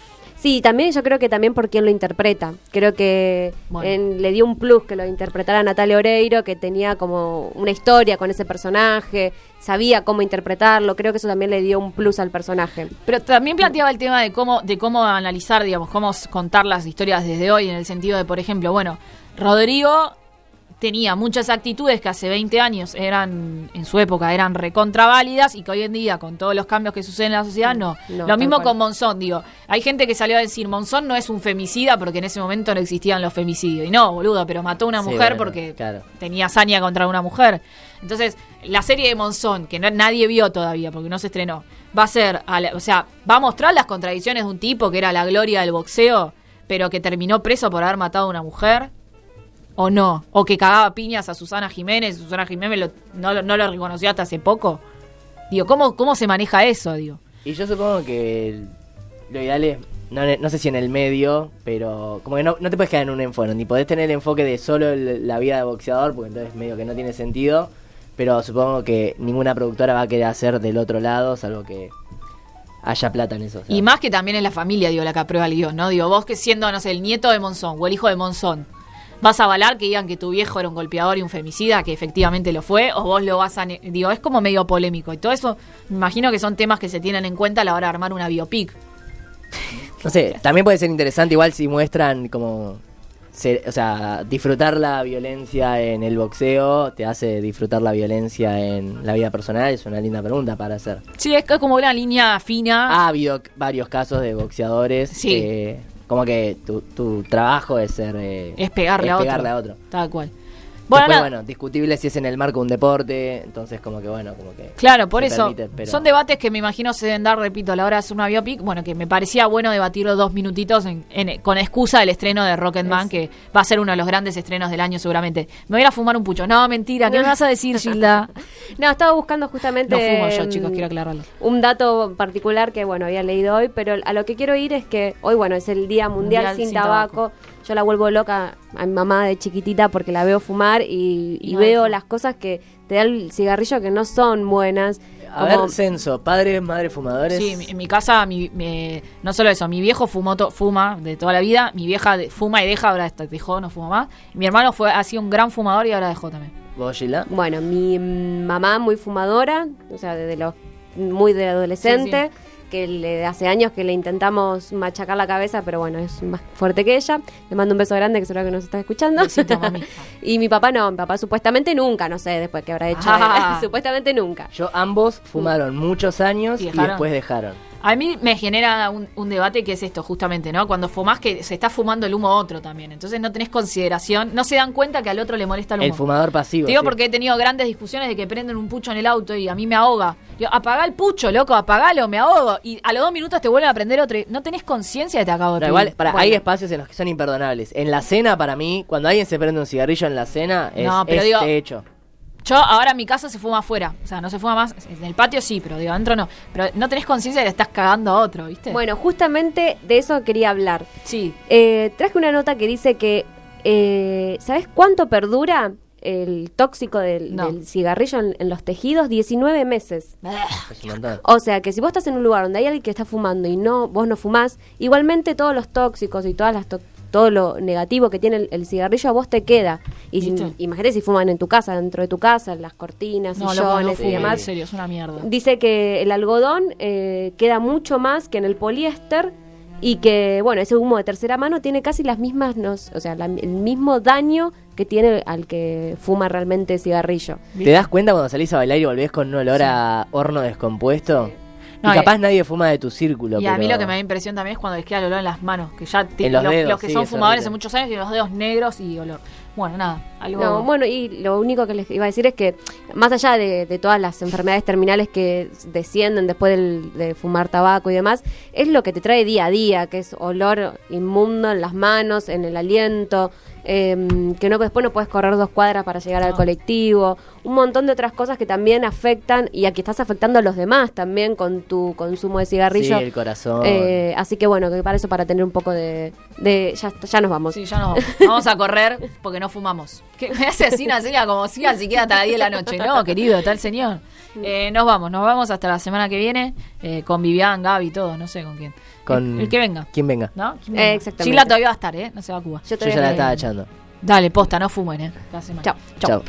Speaker 3: Sí, también yo creo que también por quien lo interpreta. Creo que
Speaker 2: Bueno.
Speaker 3: en- le dio un plus que lo interpretara Natalia Oreiro, que tenía como una historia con ese personaje, sabía cómo interpretarlo. Creo que eso también le dio un plus al personaje.
Speaker 2: Pero también planteaba el tema de cómo, de cómo analizar, digamos, cómo contar las historias desde hoy, en el sentido de, por ejemplo, bueno, Rodrigo tenía muchas actitudes que hace 20 años eran, en su época, eran recontraválidas y que hoy en día, con todos los cambios que suceden en la sociedad, no.
Speaker 3: No,
Speaker 2: Lo mismo con Monzón, digo. Hay gente que salió a decir, Monzón no es un femicida porque en ese momento no existían los femicidios. Y no, boludo, pero mató a una
Speaker 4: Sí,
Speaker 2: mujer
Speaker 4: bueno,
Speaker 2: porque
Speaker 4: claro.
Speaker 2: tenía hazaña contra una mujer. Entonces, la serie de Monzón, que no- nadie vio todavía porque no se estrenó, va a ser, a la- o sea, va a mostrar las contradicciones de un tipo que era la gloria del boxeo, pero que terminó preso por haber matado a una mujer. ¿O no? ¿O que cagaba piñas a Susana Jiménez? Susana Jiménez lo- no, lo- no lo reconoció hasta hace poco. Digo, ¿cómo, cómo se maneja eso? Digo.
Speaker 4: Y yo supongo que el- lo ideal es, no, no sé si en el medio, pero como que no, no te puedes quedar en un enfoque, ni podés tener el enfoque de solo el- la vida de boxeador, porque entonces medio que no tiene sentido, pero supongo que ninguna productora va a querer hacer del otro lado, salvo que haya plata en eso.
Speaker 2: Y más que también es la familia, digo, la que aprueba el guion, ¿no? Digo, vos que siendo, no sé, el nieto de Monzón o el hijo de Monzón, ¿vas a avalar que digan que tu viejo era un golpeador y un femicida, que efectivamente lo fue? ¿O vos lo vas a...? Digo, es como medio polémico. Y todo eso, me imagino que son temas que se tienen en cuenta a la hora de armar una biopic.
Speaker 4: No sé, también puede ser interesante igual si muestran como... se- o sea, disfrutar la violencia en el boxeo te hace disfrutar la violencia en la vida personal, es una linda pregunta para hacer.
Speaker 2: Sí, es que es como una línea fina.
Speaker 4: Ha habido varios casos de boxeadores
Speaker 2: Sí.
Speaker 4: que como que tu, tu trabajo es ser... eh,
Speaker 2: Es pegarle, a, otro.
Speaker 4: a otro.
Speaker 2: Tal cual. Bueno,
Speaker 4: Después, bueno, discutible si es en el marco de un deporte, entonces como que bueno, como que...
Speaker 2: Claro, por eso.
Speaker 4: permite, pero-
Speaker 2: Son debates que me imagino se deben dar, repito, a la hora de hacer una biopic. Bueno, que me parecía bueno debatirlo dos minutitos en- en- con excusa del estreno de Rocketman, que va a ser uno de los grandes estrenos del año seguramente. Me voy a ir a fumar un pucho. No, mentira, ¿qué me vas a decir, Gilda?
Speaker 3: No, estaba buscando justamente.
Speaker 2: No fumo yo, chicos, quiero aclararlo.
Speaker 3: Un dato particular que, bueno, había leído hoy, pero a lo que quiero ir es que hoy, bueno, es el Día Mundial,
Speaker 2: Mundial
Speaker 3: sin,
Speaker 2: sin
Speaker 3: tabaco. Yo la vuelvo loca a mi mamá de chiquitita porque la veo fumar y, y
Speaker 2: No
Speaker 3: veo las cosas que te da el cigarrillo que no son buenas.
Speaker 4: A
Speaker 3: como-
Speaker 4: ver, censo, padres, madres fumadores.
Speaker 2: Sí, mi- en mi casa, mi, mi- no solo eso, mi viejo fumó to- fuma de toda la vida, mi vieja de- fuma y deja, ahora está- dejó, no fuma más. Mi hermano fue ha sido un gran fumador y ahora dejó también.
Speaker 4: ¿Vos?
Speaker 3: Bueno, mi mm, mamá muy fumadora, o sea, desde los muy de adolescente, que le, hace años que le intentamos machacar la cabeza, pero bueno, es más fuerte que ella. Le mando un beso grande, que seguro que nos está escuchando.
Speaker 2: Besito,
Speaker 3: y mi papá no, mi papá supuestamente nunca, no sé después qué habrá hecho.
Speaker 2: Ah.
Speaker 3: supuestamente nunca.
Speaker 4: Yo ambos fumaron muchos años
Speaker 2: ¿Y
Speaker 4: y,
Speaker 2: dejaron?
Speaker 4: después dejaron.
Speaker 2: A mí me genera un, un debate que es esto, justamente, ¿no? Cuando fumás que se está fumando el humo a otro también. Entonces no tenés consideración, no se dan cuenta que al otro le molesta el humo.
Speaker 4: El fumador pasivo.
Speaker 2: Te digo
Speaker 4: sí.
Speaker 2: porque he tenido grandes discusiones de que prenden un pucho en el auto y a mí me ahoga. Yo, apagá el pucho, loco, apagalo, me ahogo. Y a los dos minutos te vuelven a prender otro. y No tenés conciencia de que te acabo de
Speaker 4: igual, para,
Speaker 3: Bueno.
Speaker 4: hay espacios en los que son imperdonables. En la cena, para mí, cuando alguien se prende un cigarrillo en la cena, es,
Speaker 2: No, pero
Speaker 4: es
Speaker 2: digo-
Speaker 4: hecho.
Speaker 2: Yo ahora en mi casa se fuma afuera. O sea, no se fuma más. En el patio sí, pero digo, adentro no. Pero no tenés conciencia de que le estás cagando a otro, ¿viste?
Speaker 3: Bueno, justamente de eso quería hablar.
Speaker 2: Sí.
Speaker 3: Eh, traje una nota que dice que, eh, ¿sabes cuánto perdura el tóxico del,
Speaker 2: No.
Speaker 3: del cigarrillo en, en los tejidos? 19 meses.
Speaker 4: Montón.
Speaker 3: O sea, que si vos estás en un lugar donde hay alguien que está fumando y no vos no fumás, igualmente todos los tóxicos y todas las todo lo negativo que tiene el, el cigarrillo a vos te queda. Y si- imagínate si fuman en tu casa, dentro de tu casa, en las cortinas,
Speaker 2: No, loco, no
Speaker 3: sillones y
Speaker 2: fumen, en
Speaker 3: demás.
Speaker 2: serio, es una mierda.
Speaker 3: Dice que el algodón eh, queda mucho más que en el poliéster y que, bueno, ese humo de tercera mano tiene casi las mismas, nos- o sea, la- el mismo daño que tiene al que fuma realmente cigarrillo.
Speaker 4: ¿Te das cuenta cuando salís a bailar y volvés con un olor a horno descompuesto?
Speaker 2: No,
Speaker 4: y capaz
Speaker 2: y-
Speaker 4: nadie fuma de tu círculo.
Speaker 2: Y a mí lo que me da impresión también es cuando les queda el olor en las manos, que ya
Speaker 4: En los
Speaker 2: los,
Speaker 4: dedos,
Speaker 2: los que
Speaker 4: sí,
Speaker 2: son
Speaker 4: es
Speaker 2: fumadores hace muchos años tienen los dedos negros y olor. Bueno, nada, algo
Speaker 3: No, bueno, y lo único que les iba a decir es que más allá de, de todas las enfermedades terminales que descienden después del- de fumar tabaco y demás, es lo que te trae día a día, que es olor inmundo en las manos, en el aliento, em, que no después no puedes correr dos cuadras para llegar al colectivo, un montón de otras cosas que también afectan y aquí estás afectando a los demás también con tu consumo de cigarrillo.
Speaker 4: Sí, el corazón.
Speaker 3: Eh, así que bueno, que para eso, para tener un poco de... de ya, ya nos vamos.
Speaker 2: Sí, ya nos vamos. Vamos a correr porque no fumamos. ¿Qué? Me hace así una señal como si así queda hasta las 10 de la noche. No, querido, está el señor. Eh, nos vamos, nos vamos hasta la semana que viene eh, con Vivian, Gaby, todo, no sé con quién.
Speaker 4: Con-
Speaker 2: El, el que venga.
Speaker 4: ¿Quién venga?
Speaker 2: ¿No? ¿Quién
Speaker 3: Eh,
Speaker 2: venga?
Speaker 3: exactamente.
Speaker 2: Sheila todavía va a estar, ¿eh? No se va a Cuba.
Speaker 3: Yo
Speaker 4: Yo ya la estaba echando.
Speaker 2: Dale, posta, no fumen, ¿eh? Chao.
Speaker 4: Chao.